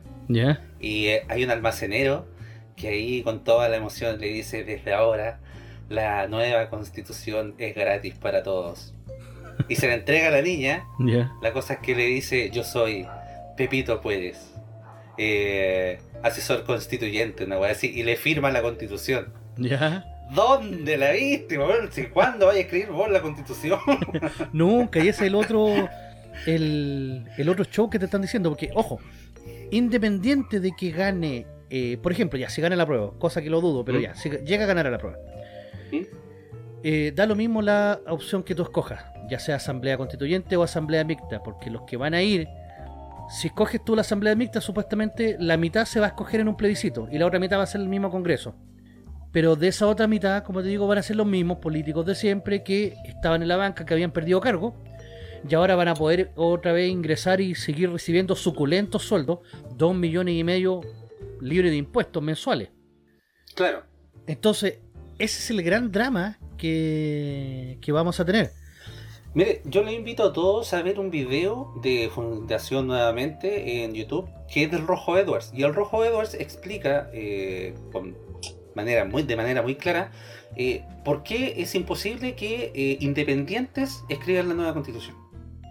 Y eh, hay un almacenero que ahí con toda la emoción le dice desde ahora la nueva constitución es gratis para todos. Y se la entrega a la niña, ¿Ya? la cosa es que le dice yo soy Pepito Puedes, eh, asesor constituyente, una wea así, y le firma la constitución. ¿Ya? ¿Dónde la viste, weón? ¿Cuándo vaya a escribir vos la constitución? Nunca, y ese es el otro, el, el otro show que te están diciendo, porque, ojo, independiente de que gane, eh, por ejemplo, ya, si gana la prueba, cosa que lo dudo, pero ¿Mm? ya, si llega a ganar a la prueba, Eh, da lo mismo la opción que tú escojas, ya sea asamblea constituyente o asamblea mixta, porque los que van a ir, si escoges tú la asamblea mixta, supuestamente la mitad se va a escoger en un plebiscito y la otra mitad va a ser el mismo congreso. Pero de esa otra mitad, como te digo, van a ser los mismos políticos de siempre que estaban en la banca, que habían perdido cargo, y ahora van a poder otra vez ingresar y seguir recibiendo suculentos sueldos, dos millones y medio libres de impuestos mensuales. Claro. Entonces, ese es el gran drama que, que vamos a tener. Mire, yo le invito a todos a ver un video de Fundación nuevamente en YouTube, que es del Rojo Edwards. Y el Rojo Edwards explica eh, con manera muy, de manera muy clara eh, por qué es imposible que eh, independientes escriban la nueva constitución.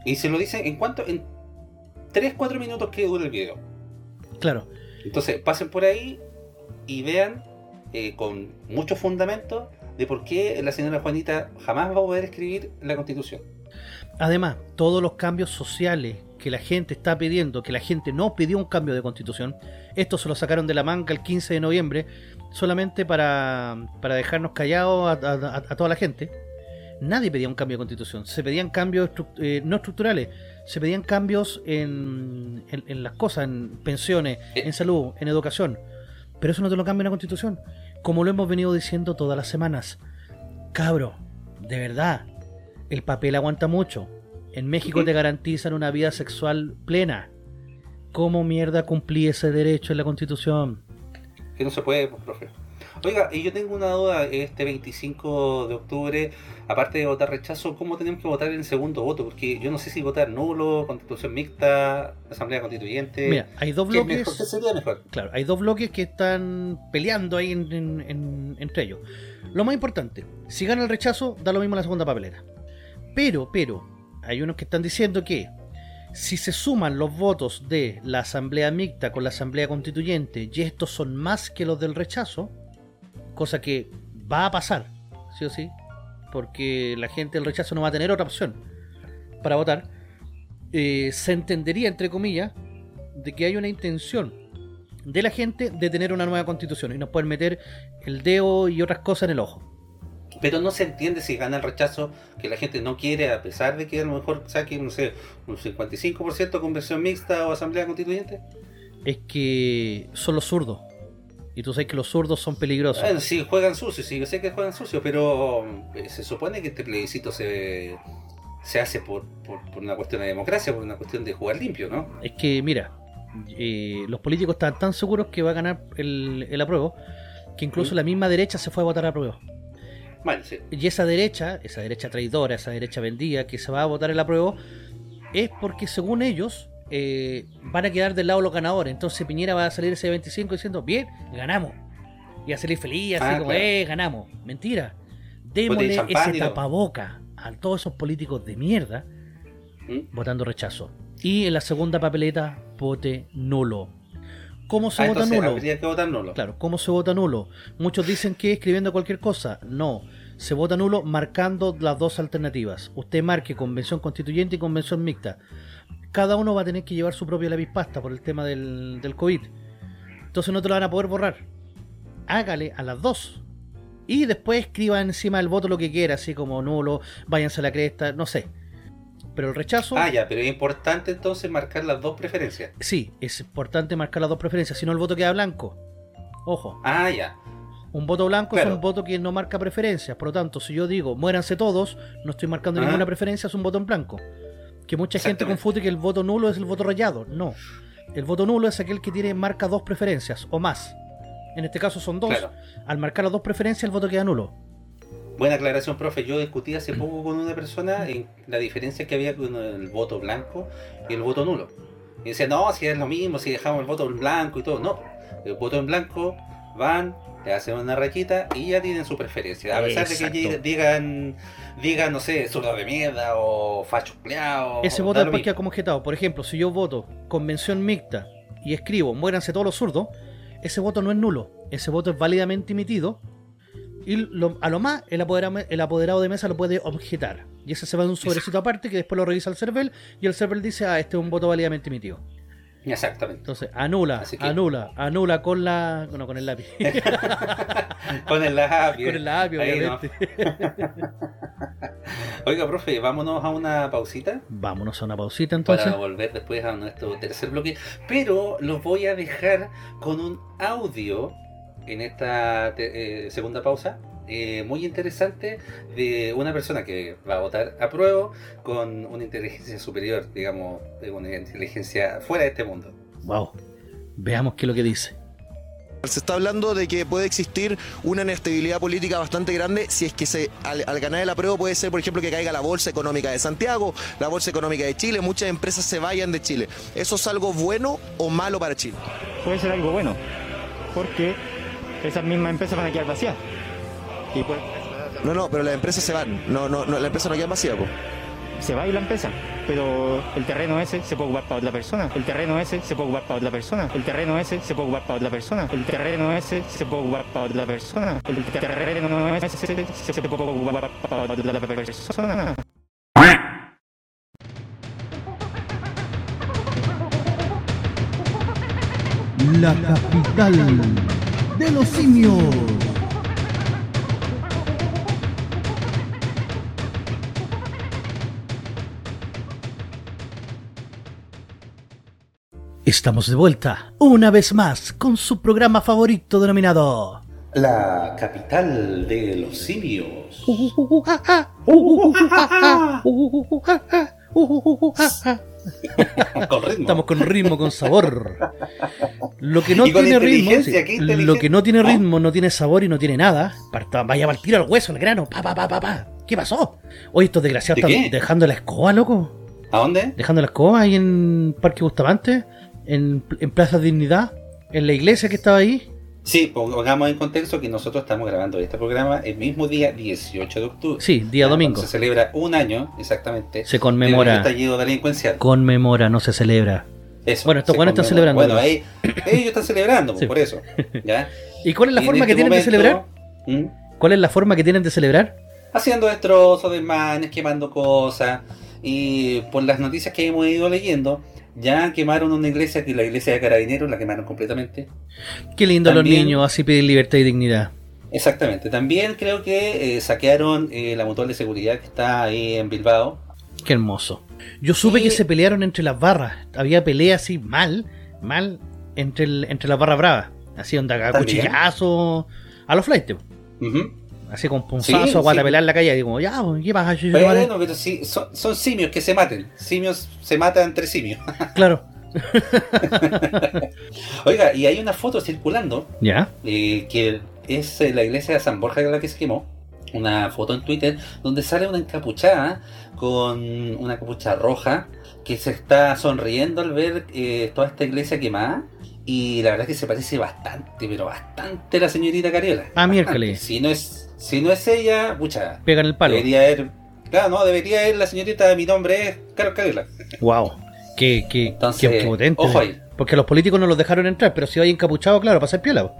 Y se lo dice en cuanto en 3-4 minutos que dura el video. Claro, Entonces, pasen por ahí y vean eh, con mucho fundamento de por qué la señora Juanita jamás va a poder escribir la constitución. Además, todos los cambios sociales que la gente está pidiendo, que la gente no pidió un cambio de constitución, esto se lo sacaron de la manga el 15 de noviembre, solamente para, para dejarnos callados a, a- a toda la gente. Nadie pedía un cambio de constitución, se pedían cambios eh, no estructurales, se pedían cambios en, en- en las cosas, en pensiones, en salud, en educación. Pero eso no te lo cambia una constitución, como lo hemos venido diciendo todas las semanas. Cabro, de verdad, el papel aguanta mucho. En México te garantizan una vida sexual plena. ¿Cómo mierda cumplí ese derecho en la constitución? Que no se puede, pues, profe. Oiga, y yo tengo una duda, este 25 de octubre, aparte de votar rechazo, ¿cómo tenemos que votar en segundo voto? Porque yo no sé si votar nulo, constitución mixta, asamblea constituyente. Mira, hay dos ¿Qué es mejor? bloques. ¿Qué sería mejor? Claro, hay dos bloques que están peleando ahí en- en- en- entre ellos. Lo más importante, si gana el rechazo, da lo mismo la segunda papelera. Pero, pero, hay unos que están diciendo que si se suman los votos de la asamblea mixta con la asamblea constituyente y estos son más que los del rechazo, cosa que va a pasar, sí o sí, porque la gente del rechazo no va a tener otra opción para votar, eh, se entendería, entre comillas, de que hay una intención de la gente de tener una nueva constitución y nos pueden meter el dedo y otras cosas en el ojo. Pero no se entiende si gana el rechazo que la gente no quiere, a pesar de que a lo mejor saquen, no sé, un 55% conversión mixta o asamblea constituyente. Es que son los zurdos. Y tú sabes que los zurdos son peligrosos. Bueno, sí, juegan sucio, sí, yo sé que juegan sucio, pero eh, se supone que este plebiscito se, se hace por, por, por una cuestión de democracia, por una cuestión de jugar limpio, ¿no? Es que, mira, eh, los políticos están tan seguros que va a ganar el, el apruebo que incluso ¿Mm? la misma derecha se fue a votar a apruebo. Bueno, sí. Y esa derecha, esa derecha traidora, esa derecha vendida que se va a votar el apruebo, es porque según ellos eh, van a quedar del lado los ganadores. Entonces Piñera va a salir ese 25 diciendo, bien, ganamos. Y a salir feliz, así Ah, como, claro. eh, ganamos. Mentira. Démosle ese tapaboca a todos esos políticos de mierda ¿Mm? votando rechazo. Y en la segunda papeleta, vote nulo. ¿Cómo se Ah, vota entonces nulo? habría que votar nulo. Claro, ¿cómo se vota nulo? Muchos dicen que escribiendo cualquier cosa. No, se vota nulo marcando las dos alternativas. Usted marque convención constituyente y convención mixta. Cada uno va a tener que llevar su propio lápiz pasta por el tema del, del COVID. Entonces no te lo van a poder borrar. Hágale a las dos. Y después escriba encima del voto lo que quiera, así como nulo, váyanse a la cresta, no sé. Pero el rechazo... Ah, ya, pero es importante entonces marcar las dos preferencias. Sí, es importante marcar las dos preferencias, si no el voto queda blanco. Ojo. Ah, ya. Un voto blanco es un voto que no marca preferencias. Por lo tanto, si yo digo muéranse todos, no estoy marcando Ajá. ninguna preferencia, es un voto en blanco. Que mucha gente confunde que el voto nulo es el voto rayado. No. El voto nulo es aquel que tiene marca dos preferencias o más. En este caso son dos. Claro. Al marcar las dos preferencias, el voto queda nulo. Buena aclaración, profe. Yo discutí hace poco con una persona en la diferencia que había con el voto blanco y el voto nulo. Y decía, no, si es lo mismo, si dejamos el voto en blanco y todo. No, el voto en blanco van, le hacen una rayita y ya tienen su preferencia. A pesar de que digan, digan, no sé, zurdo de mierda o facho empleado. Ese voto después queda como objetado. Por ejemplo, si yo voto convención mixta y escribo muéranse todos los zurdos, ese voto no es nulo. Ese voto es válidamente emitido. Y lo- a lo más, el apoderado, el apoderado de mesa lo puede objetar. Y ese se va en un sobrecito aparte que después lo revisa el CERVEL y el CERVEL dice, ah, este es un voto válidamente emitido. Exactamente. Entonces, anula, que- anula, anula con la... No, con el lápiz. con el lápiz. con el lápiz, Ahí no. obviamente. Oiga, profe, vámonos a una pausita. Vámonos a una pausita entonces. para volver después a nuestro tercer bloque. Pero los voy a dejar con un audio en esta eh, segunda pausa. Eh, muy interesante de una persona que va a votar a prueba con una inteligencia superior, digamos, de una inteligencia fuera de este mundo. Wow. Veamos qué es lo que dice. Se está hablando de que puede existir una inestabilidad política bastante grande si es que se, al, al ganar el apruebo puede ser, por ejemplo, que caiga la Bolsa Económica de Santiago, la Bolsa Económica de Chile, muchas empresas se vayan de Chile. ¿Eso es algo bueno o malo para Chile? puede ser algo bueno, porque esas mismas empresas van a quedar vacías. Y pues, No, no, pero las empresas se van, no, no, no la empresa no queda vacía. po. se va ir la empresa, pero el terreno ese se puede ocupar para otra persona, el terreno ese se puede ocupar para otra persona, el terreno ese se puede ocupar para otra persona, el terreno ese se puede ocupar para otra persona, el terreno ese se puede ocupar para otra persona. La capital de los simios. Estamos de vuelta, una vez más, con su programa favorito denominado... La capital de los simios. Con ritmo. Estamos con ritmo, con sabor. Lo que no tiene ritmo, sí, lo que no tiene ¿Ah? ritmo, no tiene sabor y no tiene nada. Parta- Vaya a partir al hueso, al grano, pa, pa, pa, pa, pa. ¿Qué pasó? Oye, estos desgraciados ¿De están qué? dejando la escoba, loco. ¿A dónde? Dejando la escoba ahí en Parque Bustamante, en, en Plaza Dignidad, en la iglesia que estaba ahí. Sí, pongamos en contexto que nosotros estamos grabando este programa el mismo día 18 de octubre. Sí, día domingo. Se celebra un año, exactamente. Se conmemora. estallido delincuencial. Conmemora, no se celebra. Eso, Bueno, estos buenos están celebrando. Bueno, ahí- ellos están celebrando, Sí. por eso. ¿ya? ¿Y cuál es la Y forma que este tienen de momento, celebrar? ¿Mm? ¿Cuál es la forma que tienen de celebrar? Haciendo destrozos, desmanes, quemando cosas. Y por las noticias que hemos ido leyendo, ya quemaron una iglesia, que la iglesia de Carabineros la quemaron completamente. Qué lindo los También- niños, así piden libertad y dignidad. Exactamente. También creo que eh, saquearon eh, la mutual de seguridad que está ahí en Bilbao. Qué hermoso. Yo supe Y- que se pelearon entre las barras. Había pelea así mal, mal, entre, el- entre las barras bravas. Así onda, cuchillazo, a los flights. Ujú. Así con punzazo, Sí, a guata sí. la calle. Digo, ya, pues, ¿qué pasa? Bueno, pero sí, son, son simios que se maten. Simios se matan entre simios. Claro. Oiga, y hay una foto circulando Ya. eh, que es eh, la iglesia de San Borja la que se quemó. Una foto en Twitter donde sale una encapuchada con una capucha roja que se está sonriendo al ver eh, toda esta iglesia quemada. Y la verdad es que se parece bastante, pero bastante a la señorita Cariola. Ah, miércoles. Si no es, si no es ella, pucha, Pegan el palo. debería haber. Claro, no, debería ir la señorita, mi nombre es Carol Cariola. Wow. Qué, qué, Entonces, qué potente. ojo ahí. Porque los políticos no los dejaron entrar, pero si va encapuchado, claro, ser piola.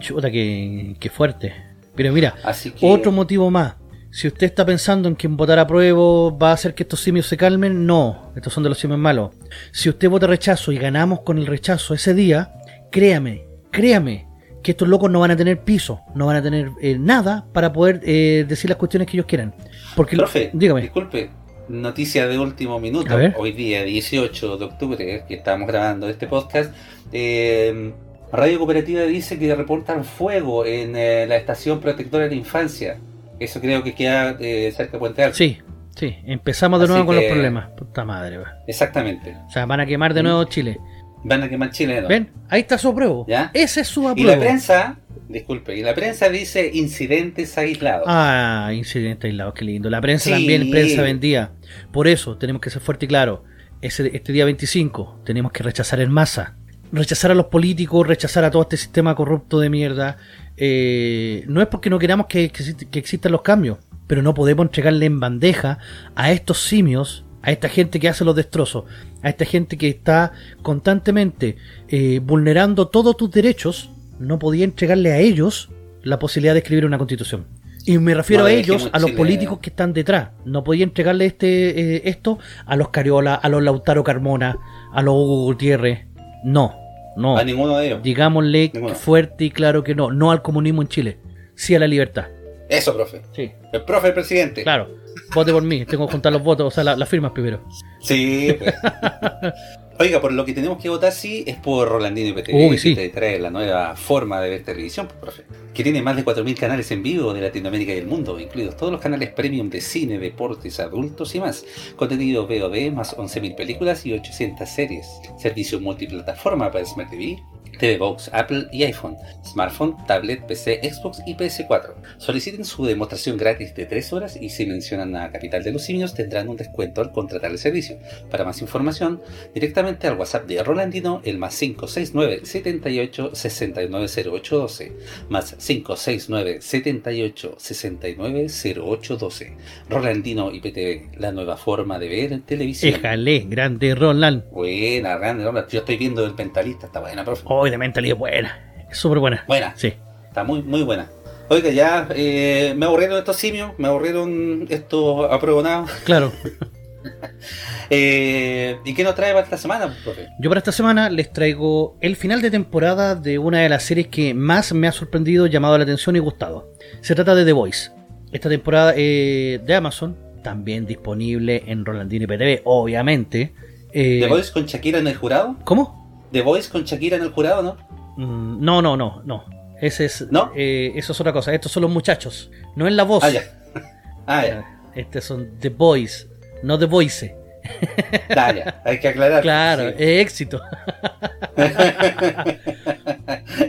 Chuta, qué, qué fuerte. Pero mira, Así que. otro motivo más. Si usted está pensando en que en votar a prueba va a hacer que estos simios se calmen, no. Estos son de los simios malos. Si usted vota rechazo y ganamos con el rechazo ese día, créame, créame, que estos locos no van a tener piso, no van a tener eh, nada para poder eh, decir las cuestiones que ellos quieran. Porque, Profe, dígame, disculpe, noticia de último minuto. Hoy día, 18 de octubre, que estamos grabando este podcast, eh, Radio Cooperativa dice que reportan fuego en eh, la estación protectora de la infancia. Eso creo que queda eh, cerca de Puente Alto. sí, sí, empezamos de Así nuevo con los problemas. Puta madre, va. Exactamente. O sea, van a quemar de nuevo Chile. Van a quemar Chile. de nuevo. ¿Ven? Ahí está su apruebo. ¿Ya? Ese es su Y la apruebo. prensa, disculpe, y la prensa dice incidentes aislados. Ah, incidente aislado, qué lindo. La prensa Sí. también, prensa vendía. Por eso tenemos que ser fuerte y claro. Ese, este día 25 tenemos que rechazar en masa. Rechazar a los políticos, rechazar a todo este sistema corrupto de mierda. Eh, no es porque no queramos que, que exist- que existan los cambios, pero no podemos entregarle en bandeja a estos simios, a esta gente que hace los destrozos, a esta gente que está constantemente eh, vulnerando todos tus derechos. No podía entregarle a ellos la posibilidad de escribir una constitución. Y me refiero No a ellos, a los Chile- políticos que están detrás. No podía entregarle este eh, esto a los Cariola, a los Lautaro Carmona, a los Hugo Gutiérrez. No, no. A ninguno de ellos. Digámosle Ninguno. fuerte y claro que no. No al comunismo en Chile. Sí a la libertad. Eso, profe. Sí, El profe, el presidente. claro. Vote por mí. Tengo que juntar los votos, o sea, la- las firmas primero. Sí, pues. Oiga, por lo que tenemos que votar sí es por Rolandino IPTV, Uy, que sí. te trae la nueva forma de ver televisión, pues, profe. Que tiene más de 4.000 canales en vivo de Latinoamérica y el mundo, incluidos todos los canales premium de cine, deportes, adultos y más. Contenido VOD, más 11.000 películas y 800 series. Servicio multiplataforma para Smart TV, TV Box, Apple y iPhone, smartphone, tablet, PC, Xbox y PS4. Soliciten su demostración gratis de 3 horas y si mencionan a Capital de los Simios tendrán un descuento al contratar el servicio. Para más información, directamente al WhatsApp de Rolandino, el más 569 78 690812, más 569 78 690812. Rolandino IPTV, la nueva forma de ver televisión. Éjale, grande Roland. Buena, grande, Roland. Yo estoy viendo el mentalista, está buena, profe. Hoy de mentalidad buena. Es súper buena. Buena, Sí. está muy, muy buena. Oiga, ya eh, me aburrieron estos simios, me aburrieron estos aprobonados. Claro. Eh, ¿Y qué nos trae para esta semana, profe? Yo para esta semana les traigo el final de temporada de una de las series que más me ha sorprendido, llamado la atención y gustado. Se trata de The Voice. Esta temporada eh, de Amazon, también disponible en Rolandino IPTV, obviamente. ¿The Voice con Shakira en el jurado? ¿Cómo? ¿The Voice con Shakira en el jurado, no? Mm, no, no, no, no. Ese es, ¿No? eh, eso es otra cosa. Estos son los muchachos. No es la voz. Ah, ya. Ah, ya. Estos son The Boys, no The Voice. Ah, ya. Hay que aclarar. Claro, Sí. es éxito.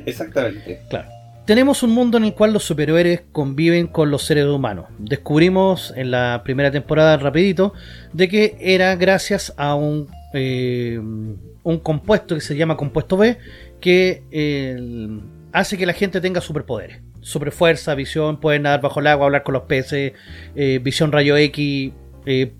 Exactamente. Claro. Tenemos un mundo en el cual los superhéroes conviven con los seres humanos. Descubrimos en la primera temporada, rapidito, de que era gracias a un, eh, un compuesto que se llama compuesto B, que eh, hace que la gente tenga superpoderes. Superfuerza, visión, pueden nadar bajo el agua, hablar con los peces, eh, visión rayo X,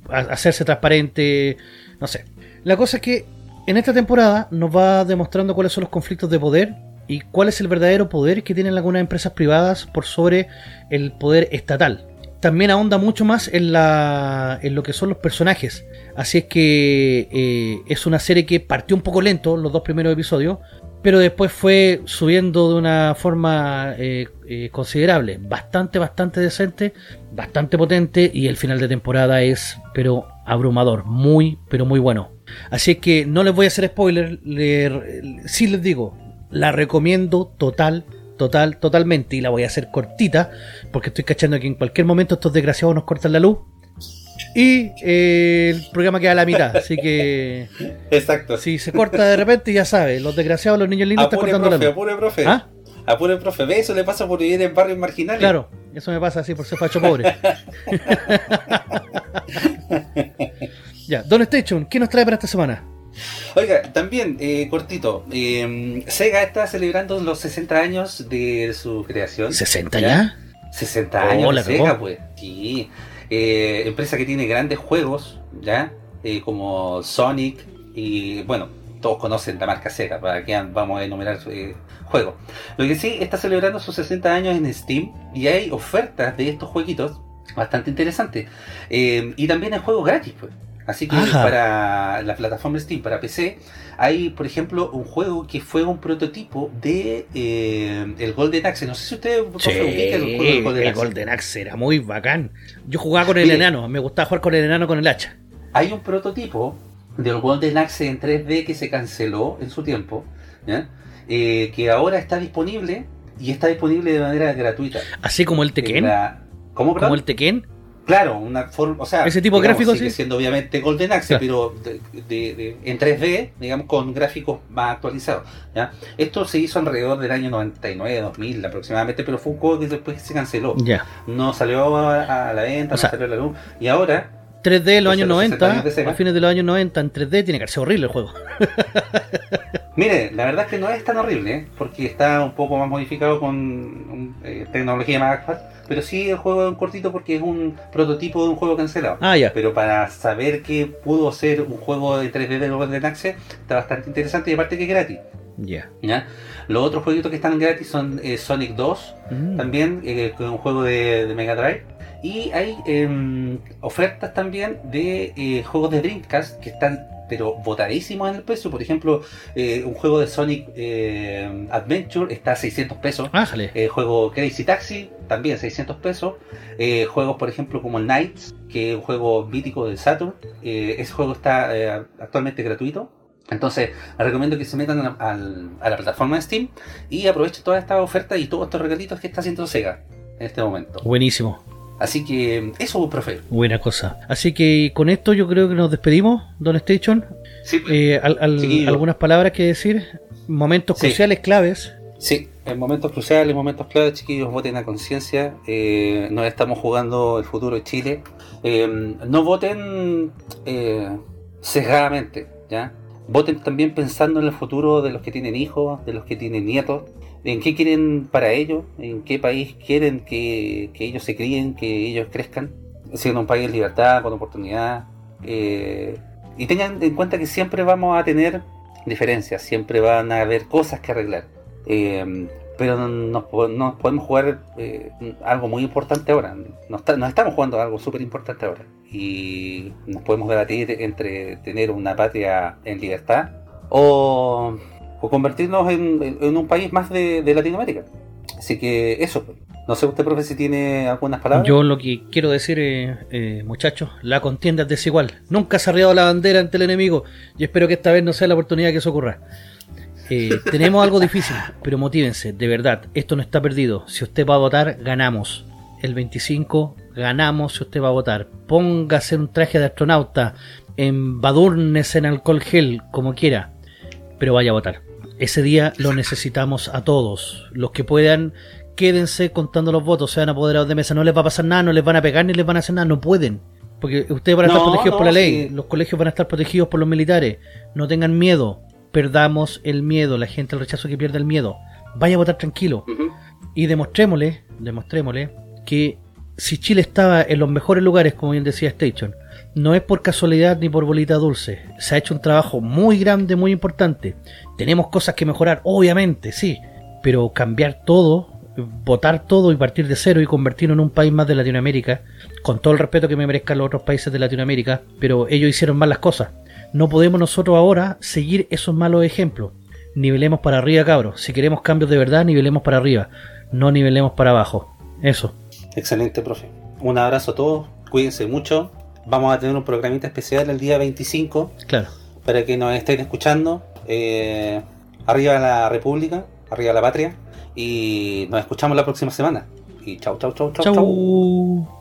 ha- hacerse transparente, no sé. La cosa es que en esta temporada nos va demostrando cuáles son los conflictos de poder y cuál es el verdadero poder que tienen algunas empresas privadas por sobre el poder estatal. También ahonda mucho más en, la, en lo que son los personajes. Así es que eh, es una serie que partió un poco lento los dos primeros episodios, pero después fue subiendo de una forma eh, eh, considerable, bastante, bastante decente, bastante potente y el final de temporada es, pero abrumador, muy, pero muy bueno. Así que no les voy a hacer spoiler, le, sí les digo, la recomiendo total, total, totalmente y la voy a hacer cortita porque estoy cachando que en cualquier momento estos desgraciados nos cortan la luz y eh, el programa queda a la mitad, así que. Exacto. Si se corta de repente, ya sabes, los desgraciados, los niños lindos están cortando profe, la. Apure, profe. ¿Ah? Apure, profe. ¿Ve? Eso le pasa por vivir en barrios marginales. Claro, eso me pasa así por ser facho pobre. ya, Don Station, ¿qué nos trae para esta semana? Oiga, también, eh, cortito, eh, Sega está celebrando los 60 años de su creación. ¿60 ya? 60 Oh, años Sega, pues. Sí. Eh, empresa que tiene grandes juegos, ¿ya? Eh, como Sonic y, bueno, todos conocen la marca Sega, para que vamos a enumerar eh, juegos. Lo que sí, está celebrando sus 60 años en Steam y hay ofertas de estos jueguitos bastante interesantes. Y también hay juegos gratis, pues. Así que Ajá. para la plataforma Steam, para PC, hay, por ejemplo, un juego que fue un prototipo de eh, el Golden Axe. No sé si usted profe, Sí, ubica el juego del Golden el Axe. Golden Axe era muy bacán. Yo jugaba con el Mire. enano, me gustaba jugar con el enano con el hacha. Hay un prototipo del Golden Axe en 3D que se canceló en su tiempo. Eh, que ahora está disponible y está disponible de manera gratuita. Así como el En Tekken, la- ¿Cómo, como el Tekken. Claro, una forma, o sea, Ese tipo de gráficos, sigue sí. siendo obviamente Golden Axe, Claro. pero de- de- de- en 3D, digamos, con gráficos más actualizados. ¿ya? Esto se hizo alrededor del año 99, 2000 aproximadamente, pero fue un juego que después se canceló. Ya. No salió a, a la venta, O sea, no salió a la luz. Y ahora 3D en los años los 60 años 90, de Sega. a fines de los años 90 en 3D tiene que ser horrible el juego. Mire, la verdad es que no es tan horrible, ¿eh? porque está un poco más modificado con eh, tecnología más actual, pero sí el juego es un cortito porque es un prototipo de un juego cancelado. Ah, ya. Pero para saber que pudo ser un juego de 3D de Golden Axe, está bastante interesante y aparte que es gratis. Ya. ¿ya? Los otros jueguitos que están gratis son eh, Sonic 2, Mm. también, eh, un juego de, de Mega Drive. Y hay em, ofertas también de eh, juegos de Dreamcast que están pero botadísimos en el precio. Por ejemplo, eh, un juego de Sonic eh, Adventure está a 600 pesos. Ájale. El juego Crazy Taxi, también 600 pesos. Eh, juegos, por ejemplo, como el Knights, que es un juego mítico del Saturn. Eh, ese juego está eh, actualmente gratuito. Entonces, les recomiendo que se metan a, a la plataforma de Steam y aprovechen todas estas ofertas y todos estos regalitos que está haciendo Sega en este momento. Buenísimo. Así que eso, profe. Buena cosa. Así que con esto yo creo que nos despedimos, Don Station. Sí, Eh, al- algunas palabras que decir. Momentos Sí. cruciales, claves. Sí, en momentos cruciales, en momentos claves, chiquillos, voten a conciencia. Eh, nos estamos jugando el futuro de Chile. Eh, no voten eh, sesgadamente, ¿ya? Voten también pensando en el futuro de los que tienen hijos, de los que tienen nietos. En qué quieren para ellos, en qué país quieren que, ellos se críen, que ellos crezcan. Siendo un país en libertad, con oportunidad. eh, y tengan en cuenta que siempre vamos a tener diferencias, siempre van a haber cosas que arreglar. Eh, pero no- nos, nos podemos jugar eh, algo muy importante ahora. Nos, estamos jugando algo súper importante ahora. Y nos podemos debatir entre tener una patria en libertad o, convertirnos en, un país más de, Latinoamérica. Así que eso. No sé usted, profe, si tiene algunas palabras. Yo lo que quiero decir, eh, eh, muchachos, la contienda es desigual. Nunca se ha arriado la bandera ante el enemigo. Y espero que esta vez no sea la oportunidad que eso ocurra. Eh, tenemos algo difícil, pero motívense, de verdad, esto no está perdido. Si usted va a votar, ganamos. El 25 ganamos si usted va a votar. Póngase un traje de astronauta, embadúrnese en alcohol gel, como quiera, pero vaya a votar. Ese día lo necesitamos a todos. Los que puedan, quédense contando los votos, sean apoderados de mesa. No les va a pasar nada, no les van a pegar ni les van a hacer nada, no pueden. Porque ustedes van a estar No, protegidos por la ley, sí. los colegios van a estar protegidos por los militares. No tengan miedo, perdamos el miedo, la gente el rechazo que pierde el miedo. Vaya a votar tranquilo y demostrémosle, demostrémosle que si Chile estaba en los mejores lugares, como bien decía Station, no es por casualidad ni por bolita dulce. Se ha hecho un trabajo muy grande, muy importante. Tenemos cosas que mejorar, obviamente, sí, pero cambiar todo, votar todo y partir de cero y convertirnos en un país más de Latinoamérica, con todo el respeto que me merezcan los otros países de Latinoamérica, pero ellos hicieron mal las cosas. No podemos nosotros ahora seguir esos malos ejemplos. Nivelemos para arriba, cabros. Si queremos cambios de verdad, nivelemos para arriba. No nivelemos para abajo. Eso. Excelente, profe. Un abrazo a todos. Cuídense mucho. Vamos a tener un programita especial el día 25 Claro. para que nos estén escuchando. Eh, arriba la República, arriba la patria. Y nos escuchamos la próxima semana. Y chau, chau, chau, chau, chau. Chau.